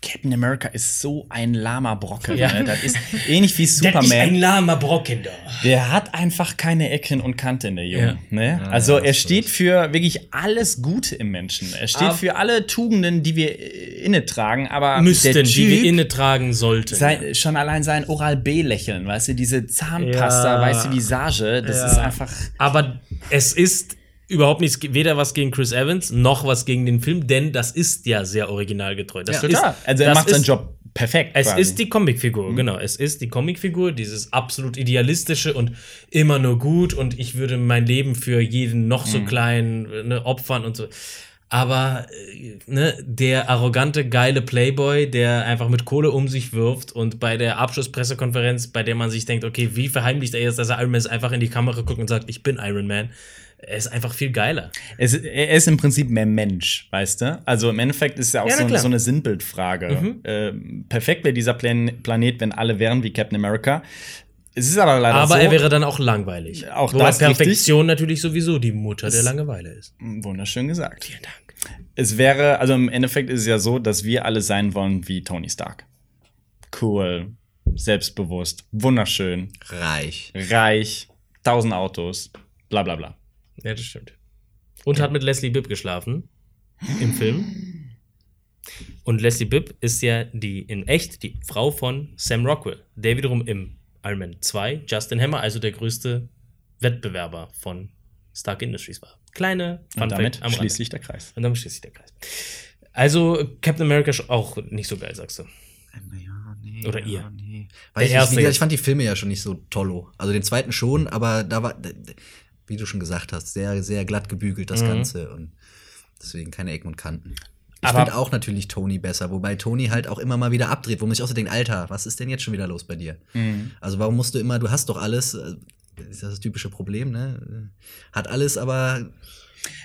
Captain America ist so ein lahmer Brocken. Ja. Ne? Das ist ähnlich wie Der ist ein Superman. lahmer Brocken da. Der hat einfach keine Ecken und Kanten, der Junge. Ja. Ne? Ja, also er du steht für wirklich alles Gute im Menschen. Er steht Aber- für alle Tugenden, die wir äh, inne tragen. Aber Müssten, der die wir Typ, inne tragen sollten. sein, schon allein sein Oral-B-Lächeln, weißt du, diese Zahnpasta, Ja. weiße Visage, das Ja. Ist einfach. Aber es ist überhaupt nichts, weder was gegen Chris Evans, noch was gegen den Film, denn das ist ja sehr originalgetreu. Das Ja, ist, Total. Also er macht seinen Job perfekt. Es quasi. ist die Comicfigur, genau. Es ist die Comicfigur, dieses absolut idealistische und immer nur gut und ich würde mein Leben für jeden noch so kleinen ne, opfern und so. Aber äh, ne, der arrogante, geile Playboy, der einfach mit Kohle um sich wirft und bei der Abschlusspressekonferenz, bei der man sich denkt, okay, wie verheimlicht er jetzt, dass er Iron Man ist, einfach in die Kamera guckt und sagt, ich bin Iron Man. Er ist einfach viel geiler. Es, er ist im Prinzip mehr Mensch, weißt du? Also im Endeffekt ist es ja auch Ja, so, so eine Sinnbildfrage. Ähm, perfekt wäre dieser Plan Planet, wenn alle wären wie Captain America. Es ist aber leider Aber so. er wäre dann auch langweilig. Auch Wobei das richtig. Perfektion natürlich sowieso die Mutter der Langeweile ist. Wunderschön gesagt. Vielen Dank. Es wäre, also im Endeffekt ist es ja so, dass wir alle sein wollen wie Tony Stark. Cool, selbstbewusst, wunderschön, reich. reich, tausend Autos, bla bla bla. Ja, das stimmt. Und hat mit Leslie Bibb geschlafen im Film. Und Leslie Bibb ist ja die in echt die Frau von Sam Rockwell, der wiederum im Iron Man 2 Justin Hammer, also der größte Wettbewerber von Stark Industries war. Kleine Fun Und damit am schließt Rande. sich der Kreis. Und damit schließt sich der Kreis. Also Captain America ist auch nicht so geil, sagst du. Ja, nee, Oder ja, ihr. Nee. Der Weiß ich, erste gesagt, jetzt. ich fand die Filme ja schon nicht so tollo. Also den zweiten schon, aber da war, wie du schon gesagt hast, sehr, sehr glatt gebügelt das Ganze und deswegen keine Ecken und Kanten. Ich finde auch natürlich Tony besser, wobei Tony halt auch immer mal wieder abdreht, wo man sich auch so denkt, Alter, was ist denn jetzt schon wieder los bei dir? Also warum musst du immer, du hast doch alles, äh, das ist das typische Problem, ne? Hat alles, aber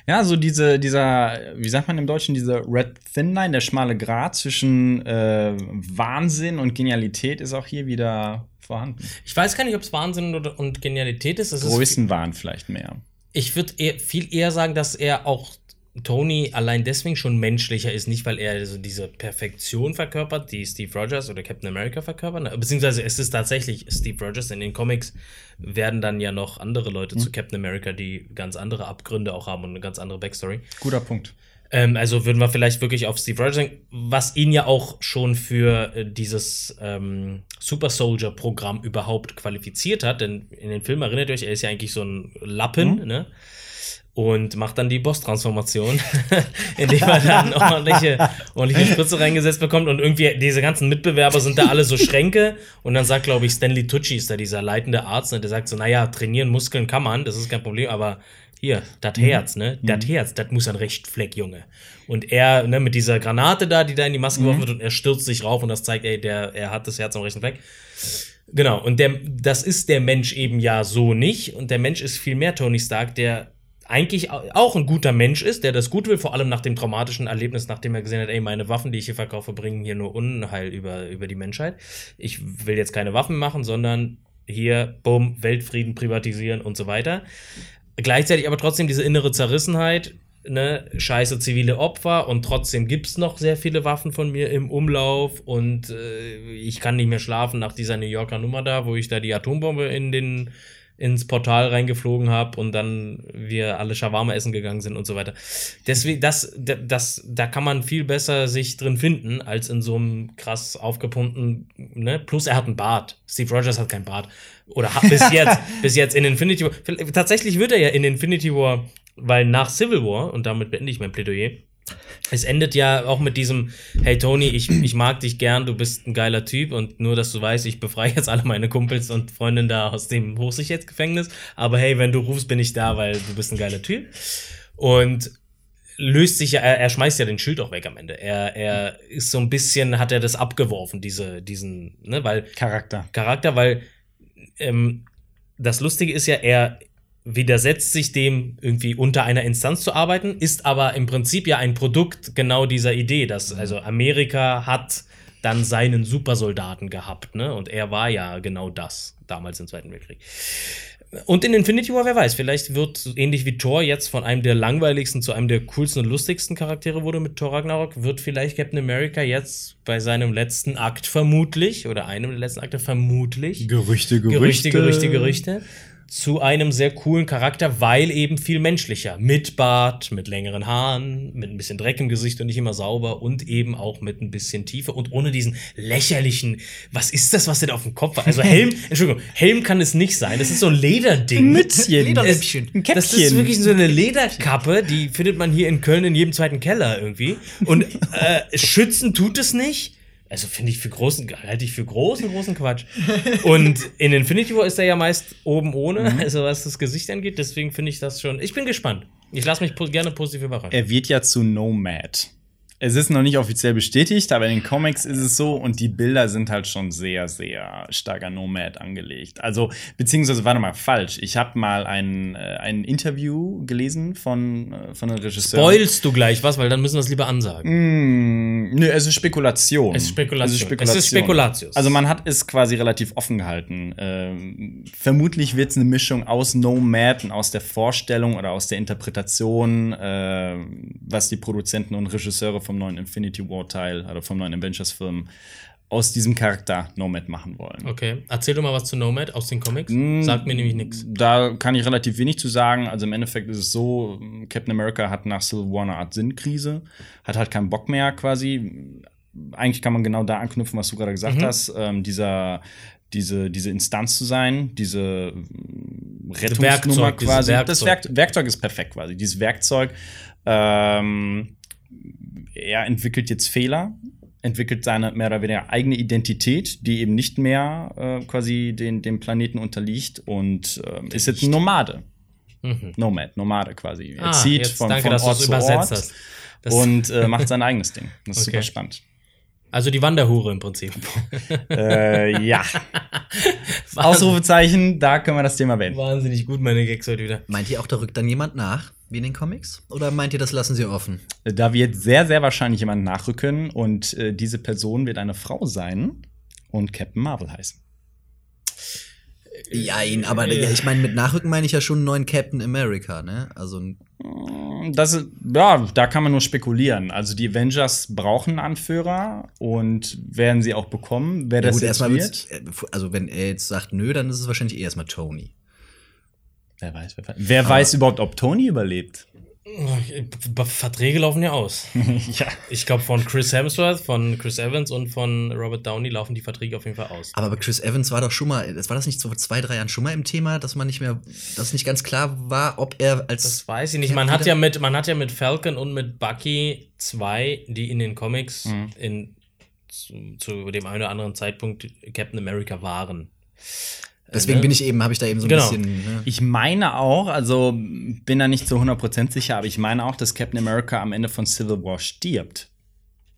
Ja, so diese, dieser, wie sagt man im Deutschen, diese Red Thin Line, der schmale Grat zwischen äh, Wahnsinn und Genialität ist auch hier wieder vorhanden. Ich weiß gar nicht, ob es Wahnsinn oder, und Genialität ist. Es ist Größenwahn vielleicht mehr. Ich würde viel eher sagen, dass er auch Tony allein deswegen schon menschlicher ist, nicht weil er so diese Perfektion verkörpert, die Steve Rogers oder Captain America verkörpern. Beziehungsweise es ist tatsächlich Steve Rogers. In den Comics werden dann ja noch andere Leute zu Captain America, die ganz andere Abgründe auch haben und eine ganz andere Backstory. Guter Punkt. Ähm, also würden wir vielleicht wirklich auf Steve Rogers denken, was ihn ja auch schon für äh, dieses ähm, Super Soldier Programm überhaupt qualifiziert hat. Denn in den Filmen erinnert ihr euch, er ist ja eigentlich so ein Lappen, ne? Und macht dann die Boss-Transformation, indem er dann ordentliche, ordentliche Spritze reingesetzt bekommt. Und irgendwie diese ganzen Mitbewerber sind da alle so Schränke. Und dann sagt, glaube ich, Stanley Tucci ist da dieser leitende Arzt. Ne? Der sagt so, naja, trainieren Muskeln kann man, das ist kein Problem, aber hier, das Herz, ne? Das Herz, das muss ein Rechtfleck, Junge. Und er, ne, mit dieser Granate da, die da in die Maske geworfen wird, und er stürzt sich rauf und das zeigt, ey, der, er hat das Herz am rechten Fleck. Genau, und der, das ist der Mensch eben ja so nicht. Und der Mensch ist viel mehr Tony Stark, der eigentlich au- auch ein guter Mensch ist, der das gut will, vor allem nach dem traumatischen Erlebnis, nachdem er gesehen hat, ey, meine Waffen, die ich hier verkaufe, bringen hier nur Unheil über, über die Menschheit. Ich will jetzt keine Waffen machen, sondern hier, bumm, Weltfrieden privatisieren und so weiter. Gleichzeitig aber trotzdem diese innere Zerrissenheit, ne, scheiße zivile Opfer und trotzdem gibt's noch sehr viele Waffen von mir im Umlauf und äh, ich kann nicht mehr schlafen nach dieser New Yorker Nummer da, wo ich da die Atombombe in den ins Portal reingeflogen habe und dann wir alle Shawarma essen gegangen sind und so weiter. Deswegen, das, das, da kann man viel besser sich drin finden, als in so einem krass aufgepumpten, ne? Plus er hat einen Bart. Steve Rogers hat keinen Bart. Oder hat bis jetzt, bis jetzt in Infinity War. Tatsächlich wird er ja in Infinity War, weil nach Civil War, und damit beende ich mein Plädoyer, es endet ja auch mit diesem, hey Tony, ich, ich mag dich gern, du bist ein geiler Typ und nur, dass du weißt, ich befreie jetzt alle meine Kumpels und Freundinnen da aus dem Hochsicherheitsgefängnis. Aber hey, wenn du rufst, bin ich da, weil du bist ein geiler Typ. Und löst sich ja, er, er schmeißt ja den Schild auch weg am Ende. Er, er ist so ein bisschen, hat er das abgeworfen, diese, diesen, ne, weil. Charakter. Charakter, weil ähm, das Lustige ist ja, er, widersetzt sich dem, irgendwie unter einer Instanz zu arbeiten, ist aber im Prinzip ja ein Produkt genau dieser Idee, dass also Amerika hat dann seinen Supersoldaten gehabt, ne? Und er war ja genau das damals im Zweiten Weltkrieg. Und in Infinity War, wer weiß, vielleicht wird ähnlich wie Thor jetzt von einem der langweiligsten zu einem der coolsten und lustigsten Charaktere wurde mit Thor Ragnarok, wird vielleicht Captain America jetzt bei seinem letzten Akt vermutlich oder einem der letzten Akte vermutlich Gerüchte, Gerüchte, Gerüchte, Gerüchte zu einem sehr coolen Charakter, weil eben viel menschlicher. Mit Bart, mit längeren Haaren, mit ein bisschen Dreck im Gesicht und nicht immer sauber und eben auch mit ein bisschen Tiefe und ohne diesen lächerlichen, was ist das, was denn auf dem Kopf hat? Also Helm, Entschuldigung, Helm kann es nicht sein. Das ist so ein Lederding. Mützchen. Lederläppchen. Es, das ist wirklich so eine Lederkappe, die findet man hier in Köln in jedem zweiten Keller irgendwie. Und äh, schützen tut es nicht. Also finde ich für großen, halte ich für großen, großen Quatsch. Und in Infinity War ist er ja meist oben ohne, also was das Gesicht angeht. Deswegen finde ich das schon. Ich bin gespannt. Ich lasse mich po gerne positiv überraschen. Er wird ja zu Nomad. Es ist noch nicht offiziell bestätigt, aber in den Comics ist es so und die Bilder sind halt schon sehr, sehr starker Nomad angelegt. Also, beziehungsweise, warte mal, falsch. Ich habe mal ein, äh, ein Interview gelesen von, äh, von einem Regisseur. Spoilst du gleich was, weil dann müssen wir es lieber ansagen. Mm, nö, es ist Spekulation. Es ist Spekulation. Es ist Spekulation. Es ist Spekulatius. Also man hat es quasi relativ offen gehalten. Ähm, vermutlich wird es eine Mischung aus Nomad und aus der Vorstellung oder aus der Interpretation, äh, was die Produzenten und Regisseure vom neuen Infinity War Teil oder vom neuen Avengers-Film aus diesem Charakter Nomad machen wollen. Okay, erzähl doch mal was zu Nomad aus den Comics. Mm, Sagt mir nämlich nichts. Da kann ich relativ wenig zu sagen. Also im Endeffekt ist es so, Captain America hat nach Civil War eine Art Sinnkrise, hat halt keinen Bock mehr quasi. Eigentlich kann man genau da anknüpfen, was du gerade gesagt Mhm. hast. Ähm, dieser diese, diese Instanz zu sein, diese mm, Rettungsnummer Werkzeug, quasi. Das Werkzeug. Werk Werkzeug ist perfekt quasi. Dieses Werkzeug, ähm, er entwickelt jetzt Fehler, entwickelt seine mehr oder weniger eigene Identität, die eben nicht mehr äh, quasi den, dem Planeten unterliegt und ähm, ist jetzt ein Nomade. Mhm. Nomad, Nomade quasi. Er Ah, zieht jetzt von, danke, von Ort zu Ort und äh, macht sein eigenes Ding. Das ist Okay. super spannend. Also die Wanderhure im Prinzip. äh, ja. Ausrufezeichen, da können wir das Thema beenden. Wahnsinnig gut, meine Gags heute wieder. Meint ihr auch, da rückt dann jemand nach, wie in den Comics? Oder meint ihr, das lassen sie offen? Da wird sehr, sehr wahrscheinlich jemand nachrücken und äh, diese Person wird eine Frau sein und Captain Marvel heißen. Ja, ihn, aber Äh. ich meine, mit Nachrücken meine ich ja schon einen neuen Captain America, ne? Also ein Das ist, ja, da kann man nur spekulieren. Also die Avengers brauchen einen Anführer und werden sie auch bekommen. Wer Ja, das gut, jetzt wird, äh, also wenn er jetzt sagt nö, dann ist es wahrscheinlich eh erstmal Tony. Wer weiß, wer, weiß. wer weiß überhaupt, ob Tony überlebt. B- Verträge laufen ja aus. ja. Ich glaube, von Chris Hemsworth, von Chris Evans und von Robert Downey laufen die Verträge auf jeden Fall aus. Aber bei Chris Evans war doch schon mal, das war das nicht so vor zwei, drei Jahren schon mal im Thema, dass man nicht mehr, dass nicht ganz klar war, ob er als Das weiß ich nicht. Man hat ja mit, man hat ja mit Falcon und mit Bucky zwei, die in den Comics Mhm. in, zu, zu dem einen oder anderen Zeitpunkt Captain America waren. Deswegen ne? bin ich eben, habe ich da eben so ein Genau. bisschen. Ne? Ich meine auch, also bin da nicht zu 100% sicher, aber ich meine auch, dass Captain America am Ende von Civil War stirbt.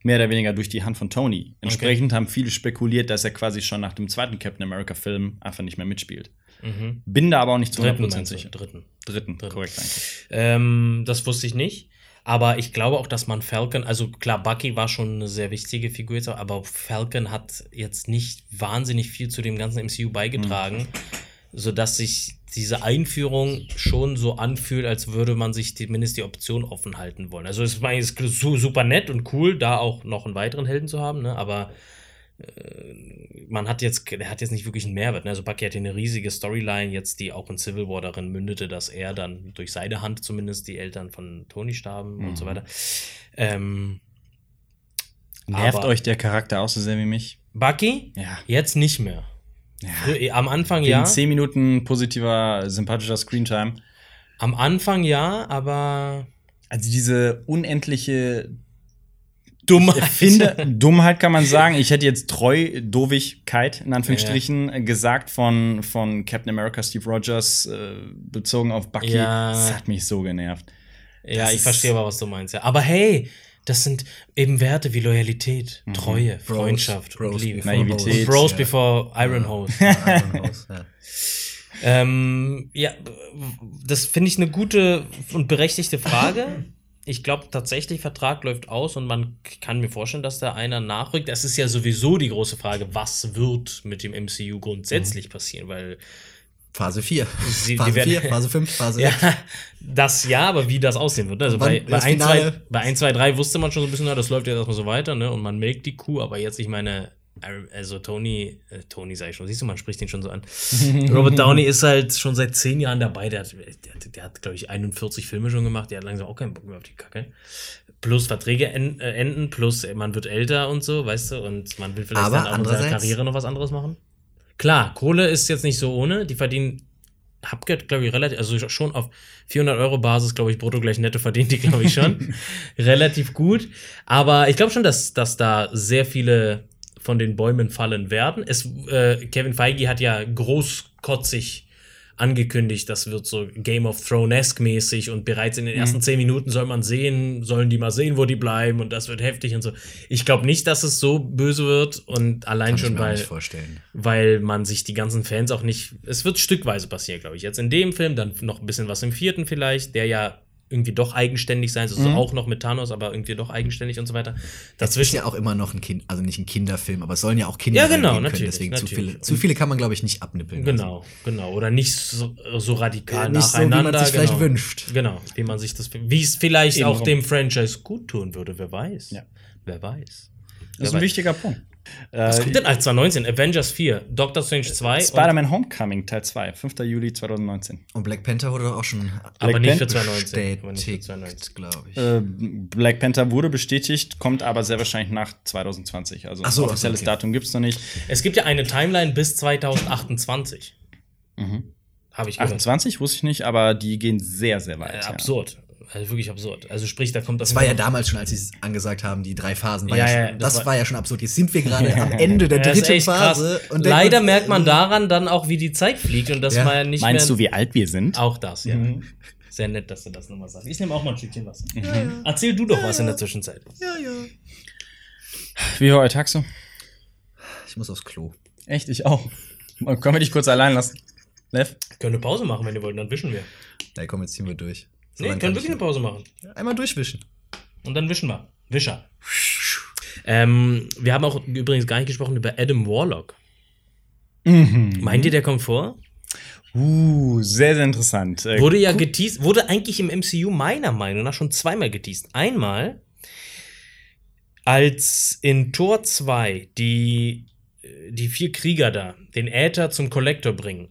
Mehr oder weniger durch die Hand von Tony. Entsprechend haben viele spekuliert, dass er quasi schon nach dem zweiten Captain America-Film einfach nicht mehr mitspielt. Mhm. Bin da aber auch nicht zu Dritten, 100% meinst du? sicher. Dritten. Dritten, Dritten. korrekt, danke. Ähm, das wusste ich nicht. Aber ich glaube auch, dass man Falcon, also klar, Bucky war schon eine sehr wichtige Figur jetzt, aber Falcon hat jetzt nicht wahnsinnig viel zu dem ganzen MCU beigetragen, sodass sich diese Einführung schon so anfühlt, als würde man sich zumindest die Option offen halten wollen. Also es su- super nett und cool, da auch noch einen weiteren Helden zu haben, ne? aber man hat jetzt, der hat jetzt nicht wirklich einen Mehrwert. Ne? Also Bucky hat hier eine riesige Storyline jetzt, die auch in Civil War darin mündete, dass er dann durch seine Hand zumindest die Eltern von Tony starben und so weiter. Ähm, Nervt euch der Charakter auch so sehr wie mich? Bucky? Ja. Jetzt nicht mehr. Frü- Am Anfang ja. 10 Minuten positiver, sympathischer Screentime. Am Anfang ja, aber Also diese unendliche Dummheit. Erfinder Dummheit kann man sagen. Ich hätte jetzt treu Dovigkeit in Anführungsstrichen äh, gesagt von, von Captain America Steve Rogers äh, bezogen auf Bucky. Ja. Das hat mich so genervt. Ja, Das ich verstehe aber, was du meinst. Ja. Aber hey, das sind eben Werte wie Loyalität, Treue, Bros, Freundschaft Bros und Liebe. Naivität. Bros Ja. before Iron Hose. Iron Hose, ja. ähm, ja, das finde ich eine gute und berechtigte Frage. Ich glaube tatsächlich, Vertrag läuft aus und man kann mir vorstellen, dass da einer nachrückt. Das ist ja sowieso die große Frage, was wird mit dem MCU grundsätzlich passieren, weil Phase 4. Sie- Phase werden- 4, Phase 5, Phase Ja, 6. das ja, aber wie das aussehen wird. ne? Also bei, bei, das 1, 2, Finale? bei 1, 2, 3 wusste man schon so ein bisschen, na, das läuft jetzt erstmal so weiter, ne? Und man melkt die Kuh, aber jetzt, ich meine, also Tony, äh, Tony sag ich schon, siehst du, man spricht den schon so an. Robert Downey ist halt schon seit zehn Jahren dabei, der hat, der, der hat glaube ich, 41 Filme schon gemacht, der hat langsam auch keinen Bock mehr auf die Kacke. Plus Verträge en, äh, enden, plus man wird älter und so, weißt du, und man will vielleicht Aber dann auch in seiner Karriere noch was anderes machen. Klar, Kohle ist jetzt nicht so ohne, die verdienen Hubgeld, glaube ich, relativ, also schon auf 400 Euro Basis, glaube ich, brutto gleich netto verdient die, glaube ich, schon. relativ gut. Aber ich glaube schon, dass, dass da sehr viele von den Bäumen fallen werden. Es, äh, Kevin Feige hat ja großkotzig angekündigt, das wird so Game of Thrones-esque mäßig und bereits in den ersten zehn Minuten soll man sehen, sollen die mal sehen, wo die bleiben und das wird heftig und so. Ich glaube nicht, dass es so böse wird und allein Kann schon, weil weil man sich die ganzen Fans auch nicht. Es wird stückweise passieren, glaube ich. Jetzt in dem Film, dann noch ein bisschen was im vierten vielleicht, der ja irgendwie doch eigenständig sein also auch noch mit Thanos, aber irgendwie doch eigenständig und so weiter. Das ist Dazwischen. ja auch immer noch ein Kind, also nicht ein Kinderfilm, aber es sollen ja auch Kinder Ja, genau, reingehen natürlich, Deswegen zu natürlich. viele, zu viele kann man, glaube ich, nicht abnippeln. Genau, genau. Oder nicht so, so radikal Äh, nicht so, wie nacheinander. man sich's genau. vielleicht wünscht. Genau, wie man sich das. Wie es vielleicht Eben auch drum. dem Franchise gut tun würde, wer weiß. Ja. Wer weiß. Das ist ein wichtiger Punkt. Was Äh, kommt denn als 2019? Avengers 4, Doctor Strange 2. und- Spider-Man Homecoming Teil 2, 5. Juli 2019. Und Black Panther wurde doch auch schon aber Black nicht für Panther 2019. aber nicht für 2019. bestätigt, glaube ich. Äh, Black Panther wurde bestätigt, kommt aber sehr wahrscheinlich nach 2020. Also Ach so, ein offizielles okay. Datum gibt es noch nicht. Es gibt ja eine Timeline bis 2028. Habe ich gehört. 28 wusste ich nicht, aber die gehen sehr, sehr weit. Äh, ja. Also wirklich absurd. Also sprich, da kommt das. Das war ja damals schon, als sie es angesagt haben, die drei Phasen. War Ja, ja, ja, schon, das das, war- war, ja schon absurd. Jetzt sind wir gerade am Ende der Ja, dritten Phase. Leider merkt man äh, daran dann auch, wie die Zeit fliegt und dass Ja. man ja nicht Meinst mehr. du, wie alt wir sind? Auch das, ja. Mhm. Sehr nett, dass du das nochmal sagst. Ich nehme auch mal ein Stückchen Wasser. Erzähl du doch was in der Zwischenzeit. Ja, ja. Wie war euer Tag so? Ich muss aufs Klo. Echt, ich auch. Können wir dich kurz allein lassen? Lev? Können eine Pause machen, wenn ihr wollt, dann wischen wir. Na komm, jetzt ziehen wir durch. So Nee, können wirklich eine Pause machen. Einmal durchwischen. Und dann wischen wir. Wischer. Ähm, wir haben auch übrigens gar nicht gesprochen über Adam Warlock. Meint ihr, der kommt vor? Uh, sehr, sehr interessant. Äh, Wurde ja geteased, wurde eigentlich im MCU meiner Meinung nach schon zweimal geteased. Einmal, als in Tor 2 die, äh, die vier Krieger da den Äther zum Kollektor bringen,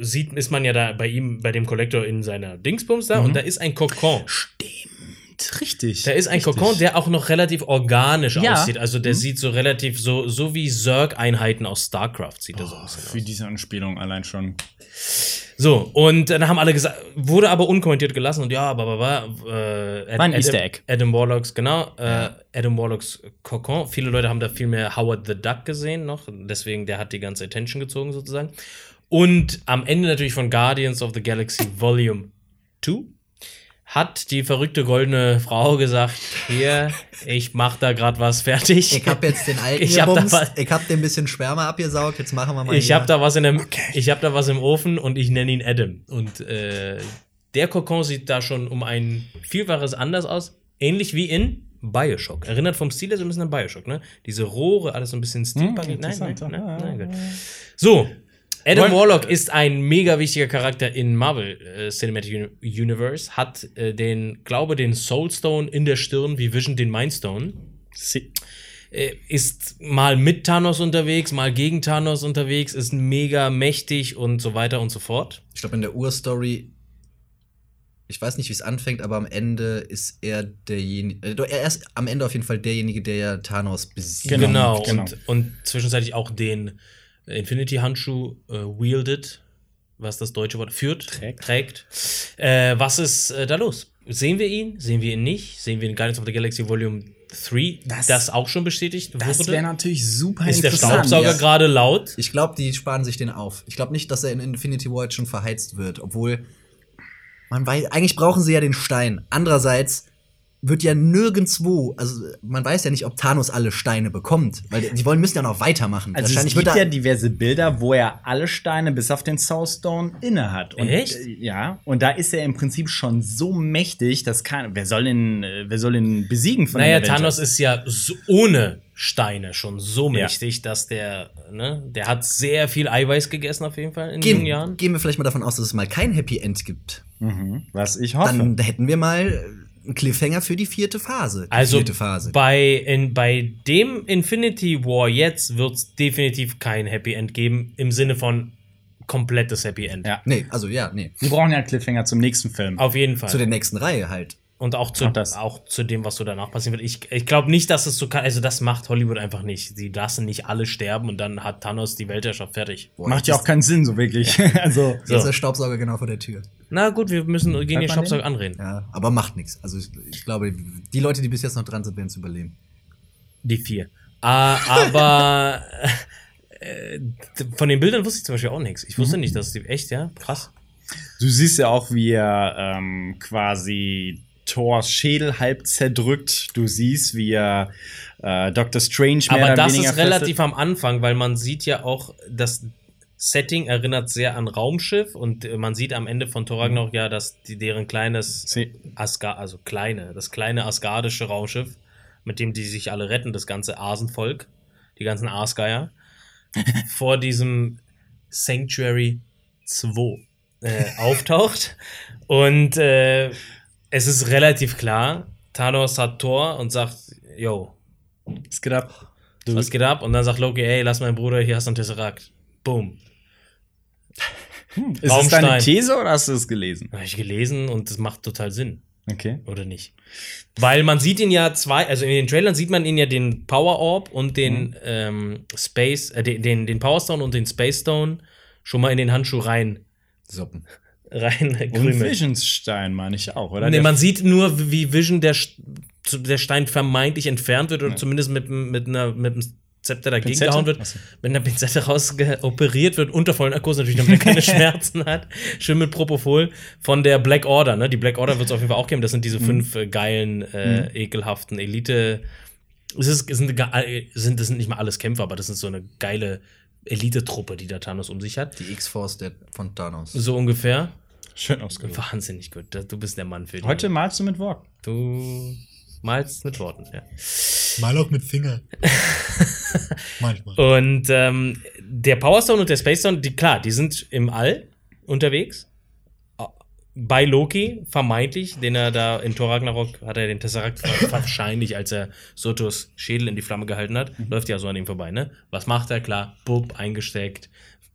sieht, ist man ja da bei ihm, bei dem Kollektor in seiner Dingsbums da und da ist ein Kokon. richtig. Da ist ein Kokon, der auch noch relativ organisch Ja. aussieht. Also der sieht so relativ so, so wie Zerg-Einheiten aus StarCraft sieht er so aus. Für diese Anspielung allein schon. So, und dann haben alle gesagt, wurde aber unkommentiert gelassen und ja, aber, äh, Ad- Easter Egg. Adam Warlocks, genau, äh, Adam Warlocks Kokon. Viele Leute haben da viel mehr Howard the Duck gesehen noch, deswegen der hat die ganze Attention gezogen sozusagen. Und am Ende natürlich von Guardians of the Galaxy Volume 2 hat die verrückte goldene Frau gesagt, hier, ich mach da gerade was fertig. Ich hab jetzt den alten Ich hab was- ich hab den bisschen Schwärme abgesaugt, jetzt machen wir mal Ich hier- habe da was in dem, ich habe da was im Ofen und ich nenne ihn Adam. Und äh, der Kokon sieht da schon um ein Vielfaches anders aus, ähnlich wie in Bioshock. Erinnert vom Stil her so ein bisschen an Bioshock, ne? Diese Rohre, alles so ein bisschen Steampunk. nein, nein, nein, nein, gut. So. Adam Warlock ist ein mega wichtiger Charakter in Marvel äh, Cinematic Uni- Universe, hat äh, den, glaube den Soulstone in der Stirn wie Vision den Mindstone. Sie äh, ist mal mit Thanos unterwegs, mal gegen Thanos unterwegs, ist mega mächtig und so weiter und so fort. Ich glaube, in der Urstory, ich weiß nicht, wie es anfängt, aber am Ende ist er derjenige, äh, er ist am Ende auf jeden Fall derjenige, der ja Thanos besiegt. Genau, genau. Und, und zwischenzeitlich auch den Infinity-Handschuh äh, wielded, was das deutsche Wort führt, Trägt. trägt. Äh, was ist äh, da los? Sehen wir ihn? Sehen wir ihn nicht? Sehen wir in Guardians of the Galaxy Volume 3, das, Das- auch schon bestätigt Das wurde? wäre natürlich super Ist der interessant. Staubsauger ja. gerade laut? Ich glaube, die sparen sich den auf. Ich glaube nicht, dass er in Infinity War jetzt schon verheizt wird, obwohl man weiß, eigentlich brauchen sie ja den Stein. Andererseits wird ja nirgendwo, also man weiß ja nicht, ob Thanos alle Steine bekommt, weil die wollen müssen ja noch weitermachen. Also es Wahrscheinlich gibt wird ja er diverse Bilder, wo er alle Steine bis auf den Soul Stone inne hat. Und, Echt? äh, Ja. Und da ist er im Prinzip schon so mächtig, dass kann, wer soll ihn, äh, wer soll ihn besiegen von Naja, den? Thanos ist ja so ohne Steine schon so Ja. mächtig, dass der, ne, der hat sehr viel Eiweiß gegessen auf jeden Fall in jungen gehen, Jahren. gehen wir vielleicht mal davon aus, dass es mal kein Happy End gibt. Mhm. Was ich hoffe. Dann hätten wir mal einen Cliffhanger für die vierte Phase. Die Also vierte Phase. bei, in, bei dem Infinity War jetzt wird es definitiv kein Happy End geben, im Sinne von komplettes Happy End. ja. Nee, also ja, nee. Wir brauchen ja einen Cliffhanger zum nächsten Film. Auf jeden Fall. Zu der nächsten Reihe halt. Und auch zu, Auch das. auch zu dem, was so danach passieren wird. Ich, ich glaube nicht, dass es so kann. Also, das macht Hollywood einfach nicht. Sie lassen nicht alle sterben und dann hat Thanos die Weltherrschaft fertig. Boah, Macht ja auch keinen Sinn, so wirklich. also. Jetzt ist der Staubsauger genau vor der Tür. Na gut, wir müssen gehen man den Staubsauger anreden. Ja, aber macht nichts. Also ich, ich glaube, die Leute, die bis jetzt noch dran sind, werden es überleben. Die vier. Ah, aber äh, von den Bildern wusste ich zum Beispiel auch nichts. Ich wusste nicht, dass die echt, ja, krass. Du siehst ja auch, wie er ähm, quasi Thors Schädel halb zerdrückt. Du siehst, wie er äh, Doctor Strange mehr Aber das ist relativ am Anfang, weil man sieht ja auch, das Setting erinnert sehr an Raumschiff und äh, man sieht am Ende von Thor Ragnarok ja, dass die, deren kleines. Asgard, also kleine, das kleine asgardische Raumschiff, mit dem die sich alle retten, das ganze Asenvolk, die ganzen Aasgeier, vor diesem Sanctuary 2 äh, auftaucht. Und äh, es ist relativ klar, Thanos hat Thor und sagt, yo, Es geht ab. Du, was geht ab? Und dann sagt Loki, ey, lass meinen Bruder, hier hast du einen Tesseract. Boom. ist es Raumstein. deine These oder hast du es gelesen? Habe ich gelesen und das macht total Sinn. Okay. Oder nicht? Weil man sieht ihn ja zwei, also in den Trailern sieht man ihn ja den Power Orb und den ähm, Space, äh, den, den, den Power Stone und den Space Stone schon mal in den Handschuh rein, Soppen. Rein Und krümeln. Visionsstein meine ich auch, oder? Nee, Der- man sieht nur, wie Vision der, der Stein vermeintlich entfernt wird oder zumindest mit, mit, einer, mit einem Zepter dagegen Pinzette? gehauen wird, mit einer Pinzette rausoperiert wird, unter vollen Narkose natürlich, damit er keine Schmerzen hat. Schön mit Propofol von der Black Order, ne? Die Black Order wird es auf jeden Fall auch geben. Das sind diese fünf äh, geilen, äh, ekelhaften Elite. Es, ist, es sind, sind, das sind nicht mal alles Kämpfer, aber das ist so eine geile Elite-Truppe, die der Thanos um sich hat. Die X-Force der- von Thanos. So ungefähr. Schön ausgedrückt. Wahnsinnig gut. Du bist der Mann für die. Heute malst du mit Wok. Du malst mit Worten, ja. Mal auch mit Finger. Manchmal. Und ähm, der Power Stone und der Space Stone, die, klar, die sind im All unterwegs. Bei Loki, vermeintlich, den er da in Thor Ragnarok hat er den Tesseract wahrscheinlich, als er Sotos Schädel in die Flamme gehalten hat, läuft ja so an ihm vorbei, ne? Was macht er? Klar, bub, eingesteckt,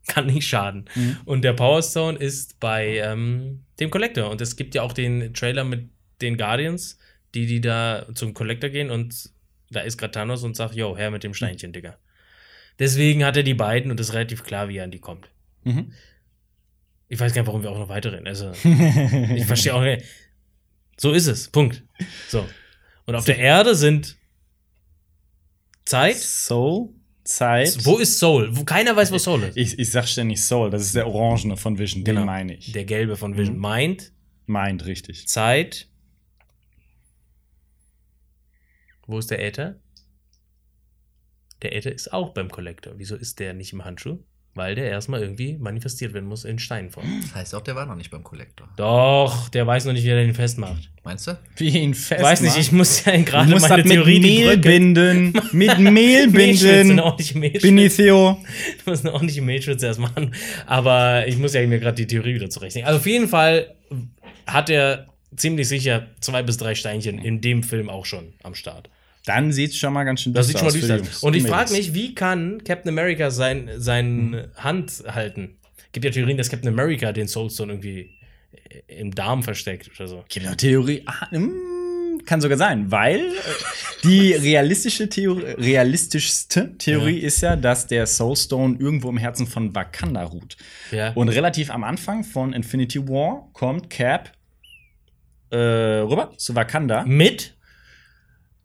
kann nicht schaden. Und der Power Stone ist bei ähm, dem Collector. Und es gibt ja auch den Trailer mit den Guardians, die, die da zum Collector gehen und da ist gerade Thanos und sagt, yo, her mit dem Steinchen, Digga. Deswegen hat er die beiden und es ist relativ klar, wie er an die kommt. Mhm. Ich weiß gar nicht, warum wir auch noch weiterreden. Also, ich verstehe auch nicht. So ist es. Punkt. So. Und auf der Erde sind Zeit. Soul, Zeit. Wo ist Soul? Wo keiner weiß, wo Soul ist. Ich, ich sag ständig Soul, das ist der Orangene von Vision, den meine ich. Der gelbe von Vision. Mind, Meint richtig. Zeit. Wo ist der Äther? Der Äther ist auch beim Collector. Wieso ist der nicht im Handschuh? Weil der erstmal irgendwie manifestiert werden muss in Steinform. Das heißt auch, der war noch nicht beim Collector. Doch, der weiß noch nicht, wie er den festmacht. Meinst du? Wie ihn Ich fest. weiß nicht, ich muss ja du gerade musst meine mit Theorie die Mehl Brücke- binden. mit Mehl binden. eine ordentliche Mehlschwitze. Benicio. Ich muss eine ordentliche Mehlschwitze erst machen. Aber ich muss ja mir gerade die Theorie wieder zurechnen. Also auf jeden Fall hat er ziemlich sicher zwei bis drei Steinchen in dem Film auch schon am Start. Dann sieht es schon mal ganz schön Das sieht schon mal düster aus. Und ich frage mich, wie kann Captain America sein, seine Hand halten? Gibt ja Theorien, dass Captain America den Soulstone irgendwie im Darm versteckt oder so. Gibt eine Theorie. Ah, mm, kann sogar sein, weil äh, die realistische Theorie, realistischste Theorie ist ja, dass der Soulstone irgendwo im Herzen von Wakanda ruht. Ja. Und relativ am Anfang von Infinity War kommt Cap äh, rüber zu Wakanda. Mit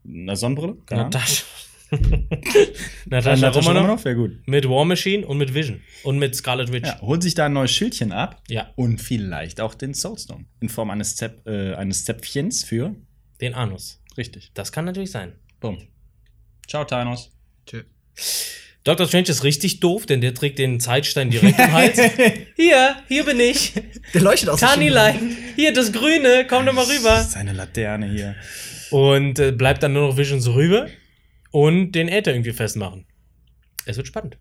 Eine Sonnenbrille? Keine. Natascha. Natascha Natascha Romanoff. Romanoff, wäre gut. Mit War Machine und mit Vision. Und mit Scarlet Witch. Ja, holt sich da ein neues Schildchen ab. Ja. Und vielleicht auch den Soulstone. In Form eines, Zäp äh, eines Zäpfchens für. Den Anus. Richtig. Das kann natürlich sein. Boom. Ciao, Thanos. Tschö. Doctor Strange ist richtig doof, denn der trägt den Zeitstein direkt im Hals. hier, hier bin ich. Der leuchtet aus. Kanilein. Hier, das Grüne. Komm doch mal rüber. Seine Laterne hier. Und äh, bleibt dann nur noch Vision so rüber und den Äther irgendwie festmachen. Es wird spannend.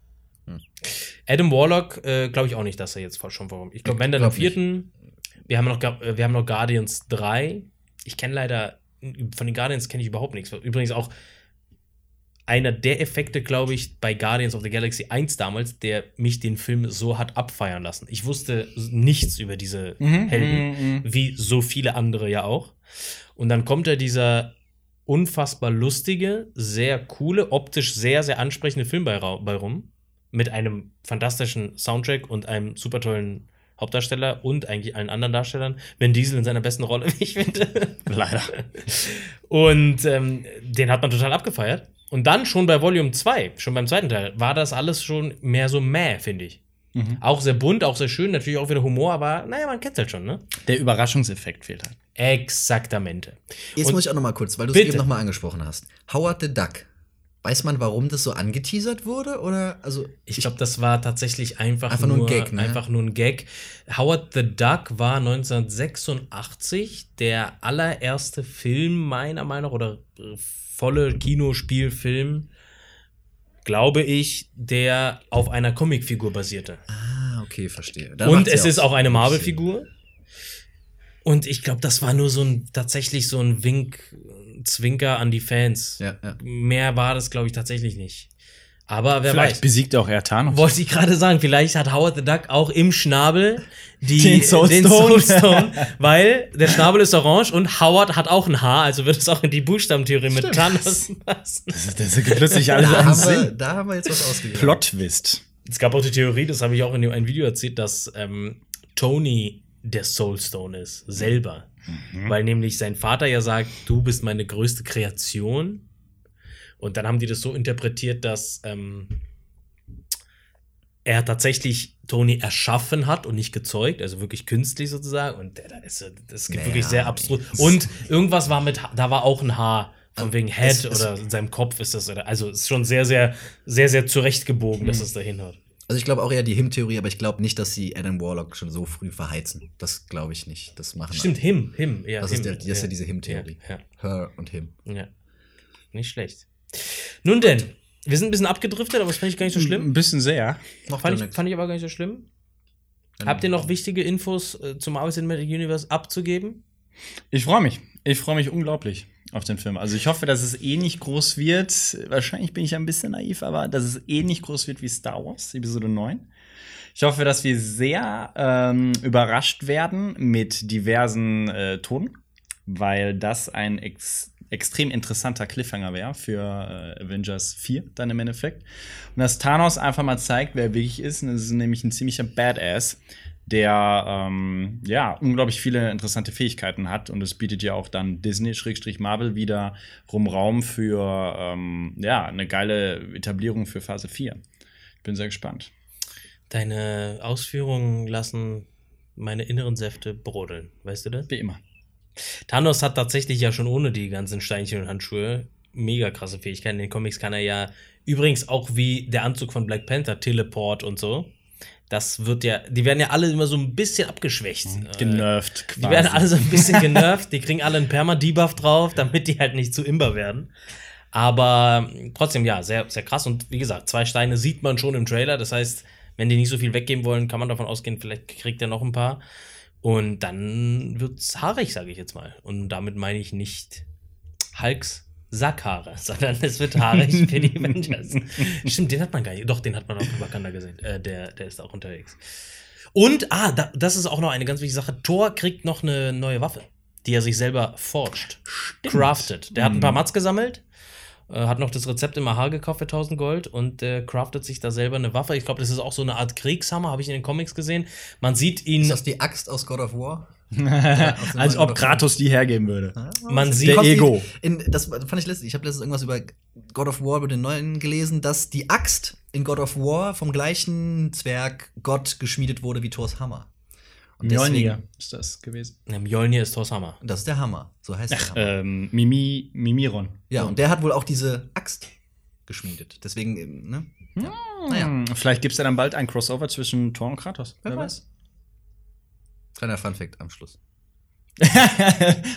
Adam Warlock äh, glaube ich auch nicht, dass er jetzt schon warum. Ich glaube, wenn dann am nicht. vierten. Wir haben noch, äh, wir haben noch Guardians 3. Ich kenne leider, von den Guardians kenne ich überhaupt nichts. Übrigens auch einer der Effekte, glaube ich, bei Guardians of the Galaxy 1 damals, der mich den Film so hat abfeiern lassen. Ich wusste nichts über diese Helden, wie so viele andere ja auch. Und dann kommt da dieser unfassbar lustige, sehr coole, optisch sehr, sehr ansprechende Film bei, bei rum. Mit einem fantastischen Soundtrack und einem super tollen Hauptdarsteller und eigentlich allen anderen Darstellern. Vin Diesel in seiner besten Rolle, wie ich finde. Leider. Und ähm, den hat man total abgefeiert. Und dann schon bei Volume 2, schon beim zweiten Teil, war das alles schon mehr so mäh, finde ich. Auch sehr bunt, auch sehr schön, natürlich auch wieder Humor, aber naja, man kennt halt schon, ne? Der Überraschungseffekt fehlt halt. Exaktamente. Jetzt Und- muss ich auch noch mal kurz, weil du es eben noch mal angesprochen hast. Howard the Duck. Weiß man, warum das so angeteasert wurde? Oder, also, Ich glaube, das war tatsächlich einfach, Einfach nur ein Gag, ne? Einfach nur ein Gag. Howard the Duck war 1986 der allererste Film, meiner Meinung nach, oder äh, volle Kinospielfilm, glaube ich, der auf einer Comicfigur basierte. ah, okay, verstehe. Dann Und ja es ist auch eine. Marvel-Figur. Und ich glaube, das war nur so ein tatsächlich so ein Wink, Zwinker an die Fans. Ja, ja. Mehr war das, glaube ich, tatsächlich nicht. Aber wer Vielleicht weiß. besiegt auch er Thanos. Wollte ich gerade sagen, vielleicht hat Howard the Duck auch im Schnabel die, Den Soulstone. Soulstone, weil der Schnabel ist orange und Howard hat auch ein Haar, also wird es auch in die Buchstabentheorie mit Thanos passen. Das, das ergibt plötzlich alles Da haben, wir, Sinn. da haben wir jetzt was ausgegeben. Plot-Twist. Es gab auch die Theorie, das habe ich auch in einem Video erzählt, dass ähm, Tony der Soulstone ist, selber. Weil nämlich sein Vater ja sagt, du bist meine größte Kreation. Und dann haben die das so interpretiert, dass ähm, er tatsächlich Tony erschaffen hat und nicht gezeugt, also wirklich künstlich sozusagen. Und der, da ist, das gibt Naja, wirklich sehr abstrus. Und irgendwas war mit, da war auch ein Haar. Von wegen Head es- es- oder in seinem Kopf ist das. Also es ist schon sehr, sehr, sehr, sehr zurechtgebogen, dass es dahin hat. Also ich glaube auch eher die Him-Theorie, aber ich glaube nicht, dass sie Adam Warlock schon so früh verheizen. Das glaube ich nicht. Das machen Stimmt, him, him, ja. Das him, ist, der, das ist ja diese Him-Theorie. Ja, Her und Him. ja, ja. Nicht schlecht. Nun denn, wir sind ein bisschen abgedriftet, aber das fand ich gar nicht so Ein schlimm. bisschen sehr. Macht Fand ja ich, nix. fand ich aber gar nicht so schlimm. Habt ihr noch wichtige Infos äh, zum Marvel Cinematic Universe abzugeben? Ich freue mich. Ich freue mich unglaublich auf den Film. Also ich hoffe, dass es eh nicht groß wird. Wahrscheinlich bin ich ein bisschen naiv, aber dass es eh nicht groß wird wie Star Wars, Episode 9. Ich hoffe, dass wir sehr ähm, überrascht werden mit diversen äh, Tonen, weil das ein ex extrem interessanter Cliffhanger wäre für äh, Avengers 4 dann im Endeffekt. Und dass Thanos einfach mal zeigt, wer er wirklich ist. Und das ist nämlich ein ziemlicher Badass, der ähm, ja unglaublich viele interessante Fähigkeiten hat. Und es bietet ja auch dann Disney-Marvel wieder rum Raum für ähm, ja, eine geile Etablierung für Phase 4. Ich bin sehr gespannt. Deine Ausführungen lassen meine inneren Säfte brodeln. Weißt du das? Wie immer. Thanos hat tatsächlich ja schon ohne die ganzen Steinchen und Handschuhe mega krasse Fähigkeiten. In den Comics kann er ja übrigens auch wie der Anzug von Black Panther, Teleport und so. Das wird ja, die werden ja alle immer so ein bisschen abgeschwächt. Äh, Genervt quasi. Die werden alle so ein bisschen genervt, die kriegen alle einen Perma-Debuff drauf, damit die halt nicht zu imber werden. Aber trotzdem, ja, sehr, sehr krass. Und wie gesagt, zwei Steine sieht man schon im Trailer. Das heißt, wenn die nicht so viel weggeben wollen, kann man davon ausgehen, vielleicht kriegt er noch ein paar. Und dann wird's haarig, sage ich jetzt mal. Und damit meine ich nicht Hulks Sackhaare, sondern es wird haarig für die Avengers. Stimmt, den hat man gar nicht. Doch, den hat man auch in Wakanda gesehen. Äh, der, der ist auch unterwegs. Und, ah, da, das ist auch noch eine ganz wichtige Sache. Thor kriegt noch eine neue Waffe, die er sich selber forscht. Craftet. Der hat ein paar Mats gesammelt, äh, hat noch das Rezept im AHA gekauft für 1000 Gold und äh, craftet sich da selber eine Waffe. Ich glaube, das ist auch so eine Art Kriegshammer, habe ich in den Comics gesehen. Man sieht ihn. Ist das die Axt aus God of War? Als ob Kratos die hergeben würde. Man sieht Der Ego. In, das fand ich letztens. Ich habe letztens irgendwas über God of War, über den neuen gelesen, dass die Axt in God of War vom gleichen Zwerg Gott geschmiedet wurde wie Thors Hammer. Und Mjolnir ist das gewesen. Ja, Mjolnir ist Thors Hammer. Das ist der Hammer. So heißt der Hammer. Ähm, Mimi, Mimiron. Ja, und der hat wohl auch diese Axt geschmiedet. Deswegen, ähm, ne? Ja. Naja, Hm, Vielleicht gibt es ja dann bald ein Crossover zwischen Thor und Kratos. wer weiß. Kleiner Funfact am Schluss.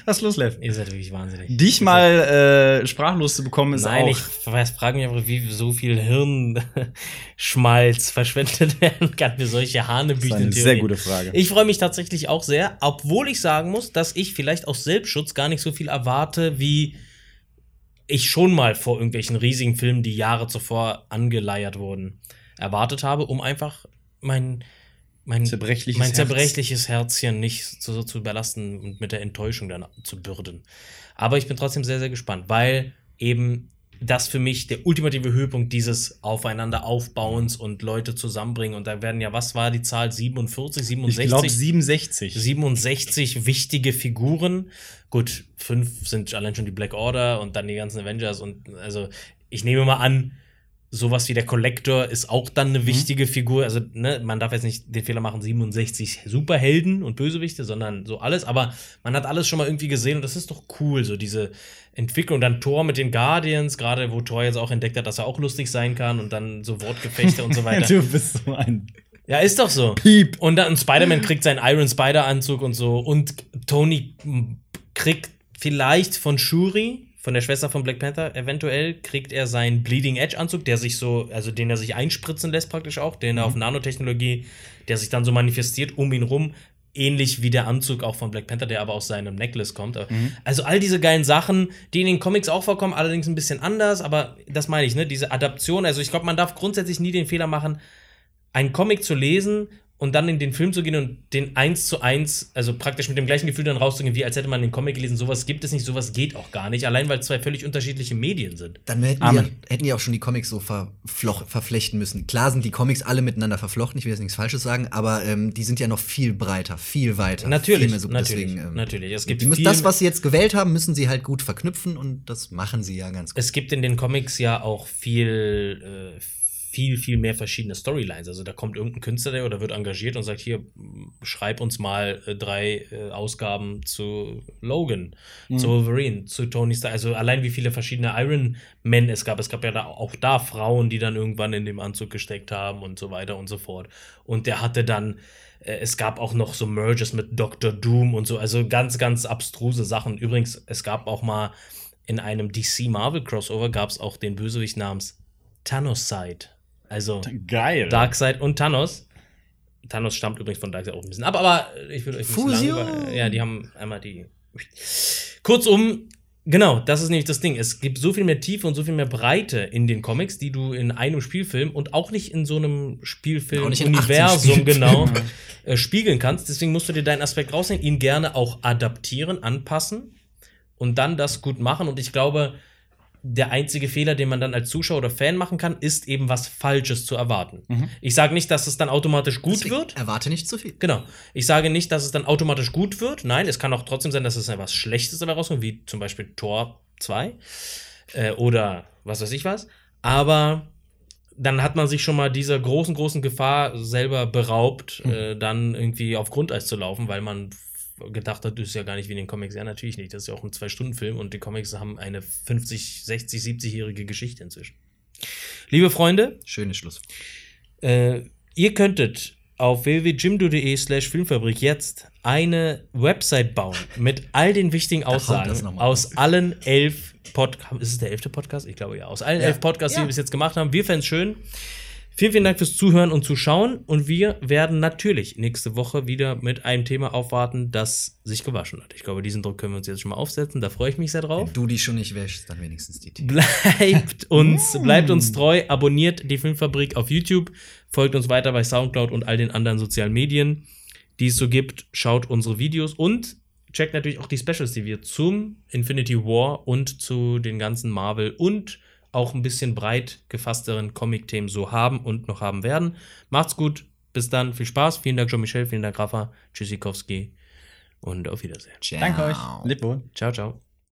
Was ist los, Lev? Ihr seid wirklich wahnsinnig. Dich mal äh, sprachlos zu bekommen, ist Nein, auch. ich frage mich einfach, wie so viel Hirnschmalz verschwendet werden kann für solche das ist Hanebüchen. eine sehr gute Frage. Ich freue mich tatsächlich auch sehr, obwohl ich sagen muss, dass ich vielleicht aus Selbstschutz gar nicht so viel erwarte, wie ich schon mal vor irgendwelchen riesigen Filmen, die Jahre zuvor angeleiert wurden, erwartet habe, um einfach mein mein Zerbrechliches mein Herz. zerbrechliches Herzchen nicht so zu überlasten und mit der Enttäuschung dann zu bürden. Aber ich bin trotzdem sehr, sehr gespannt, weil eben das für mich der ultimative Höhepunkt dieses Aufeinander Aufbauens und Leute zusammenbringen. Und da werden ja, was war die Zahl? 47, ich 67? glaube 67. 67 wichtige Figuren. Gut, fünf sind allein schon die Black Order und dann die ganzen Avengers. Und also, ich nehme mal an, sowas wie der Collector ist auch dann eine wichtige Figur. Also, ne, man darf jetzt nicht den Fehler machen, 67 Superhelden und Bösewichte, sondern so alles. Aber man hat alles schon mal irgendwie gesehen und das ist doch cool, so diese Entwicklung. Dann Thor mit den Guardians, gerade wo Thor jetzt auch entdeckt hat, dass er auch lustig sein kann und dann so Wortgefechte und so weiter. Du bist so ein. Ja, ist doch so. Piep. Und dann Spider-Man kriegt seinen Iron Spider-Anzug und so. Und Tony kriegt vielleicht von Shuri, von der Schwester von Black Panther, eventuell kriegt er seinen Bleeding Edge-Anzug, der sich so, also den er sich einspritzen lässt praktisch auch, den er auf Nanotechnologie, der sich dann so manifestiert um ihn rum. Ähnlich wie der Anzug auch von Black Panther, der aber aus seinem Necklace kommt. Also all diese geilen Sachen, die in den Comics auch vorkommen, allerdings ein bisschen anders, aber das meine ich, ne? Diese Adaption. Also ich glaube, man darf grundsätzlich nie den Fehler machen, einen Comic zu lesen und dann in den Film zu gehen und den eins zu eins, also praktisch mit dem gleichen Gefühl dann rauszugehen, wie als hätte man den Comic gelesen. Sowas gibt es nicht, sowas geht auch gar nicht, allein weil es zwei völlig unterschiedliche Medien sind. Dann hätten die, hätten die auch schon die Comics so verfloch, verflechten müssen. Klar sind die Comics alle miteinander verflochten, ich will jetzt nichts Falsches sagen, aber ähm, die sind ja noch viel breiter, viel weiter. Natürlich, viel mehr so, natürlich, deswegen, ähm, natürlich. Es gibt die müssen viel- das, was sie jetzt gewählt haben, müssen sie halt gut verknüpfen und das machen sie ja ganz gut. Es gibt in den Comics ja auch viel, äh, viel, viel mehr verschiedene Storylines. Also da kommt irgendein Künstler der oder wird engagiert und sagt, hier, schreib uns mal äh, drei äh, Ausgaben zu Logan, zu Wolverine, zu Tony Stark. Also allein wie viele verschiedene Iron Men es gab. Es gab ja da auch da Frauen, die dann irgendwann in dem Anzug gesteckt haben und so weiter und so fort. Und der hatte dann äh, es gab auch noch so Merges mit Dr. Doom und so, also ganz, ganz abstruse Sachen. Übrigens, es gab auch mal in einem DC Marvel Crossover gab es auch den Bösewicht namens Thanos-Side. Also Geil. Darkseid und Thanos. Thanos stammt übrigens von Darkseid auch ein bisschen ab, aber ich will euch nicht Fusion. über- Ja, die haben einmal die. Kurzum, genau, das ist nämlich das Ding. Es gibt so viel mehr Tiefe und so viel mehr Breite in den Comics, die du in einem Spielfilm und auch nicht in so einem Spielfilm-Universum 18 genau äh, spiegeln kannst. Deswegen musst du dir deinen Aspekt rausnehmen, ihn gerne auch adaptieren, anpassen und dann das gut machen. Und ich glaube, der einzige Fehler, den man dann als Zuschauer oder Fan machen kann, ist eben was Falsches zu erwarten. Ich sage nicht, dass es dann automatisch gut Deswegen wird. Erwarte nicht zu viel. Genau. Ich sage nicht, dass es dann automatisch gut wird. Nein, es kann auch trotzdem sein, dass es etwas Schlechtes dabei rauskommt, wie zum Beispiel Tor 2 äh, oder was weiß ich was. Aber dann hat man sich schon mal dieser großen, großen Gefahr selber beraubt, äh, dann irgendwie auf Grundeis zu laufen, weil man gedacht hat, das ist ja gar nicht wie in den Comics. Ja, natürlich nicht. Das ist ja auch ein Zwei-Stunden-Film und die Comics haben eine 50, 60, 70-jährige Geschichte inzwischen. Liebe Freunde, Schönes Schluss. äh, ihr könntet auf www.jimdo.de slash Filmfabrik jetzt eine Website bauen mit all den wichtigen Aussagen aus allen elf Podcasts. Ist es der elfte Podcast? Ich glaube ja. Aus allen Ja. elf Podcasts, die Ja. wir bis jetzt gemacht haben. Wir fänden es schön, Vielen, vielen Dank fürs Zuhören und Zuschauen. Und wir werden natürlich nächste Woche wieder mit einem Thema aufwarten, das sich gewaschen hat. Ich glaube, diesen Druck können wir uns jetzt schon mal aufsetzen. Da freue ich mich sehr drauf. Wenn du die schon nicht wäschst, dann wenigstens die Tee. Bleibt uns, bleibt uns treu, abonniert die Filmfabrik auf YouTube, folgt uns weiter bei Soundcloud und all den anderen sozialen Medien, die es so gibt. Schaut unsere Videos und checkt natürlich auch die Specials, die wir zum Infinity War und zu den ganzen Marvel und auch ein bisschen breit gefassteren Comic-Themen so haben und noch haben werden. Macht's gut, bis dann, viel Spaß. Vielen Dank, Jean-Michel, vielen Dank, Rafa, Tschüssikowski und auf Wiedersehen. Ciao. Danke euch. Lebt wohl. Ciao, ciao.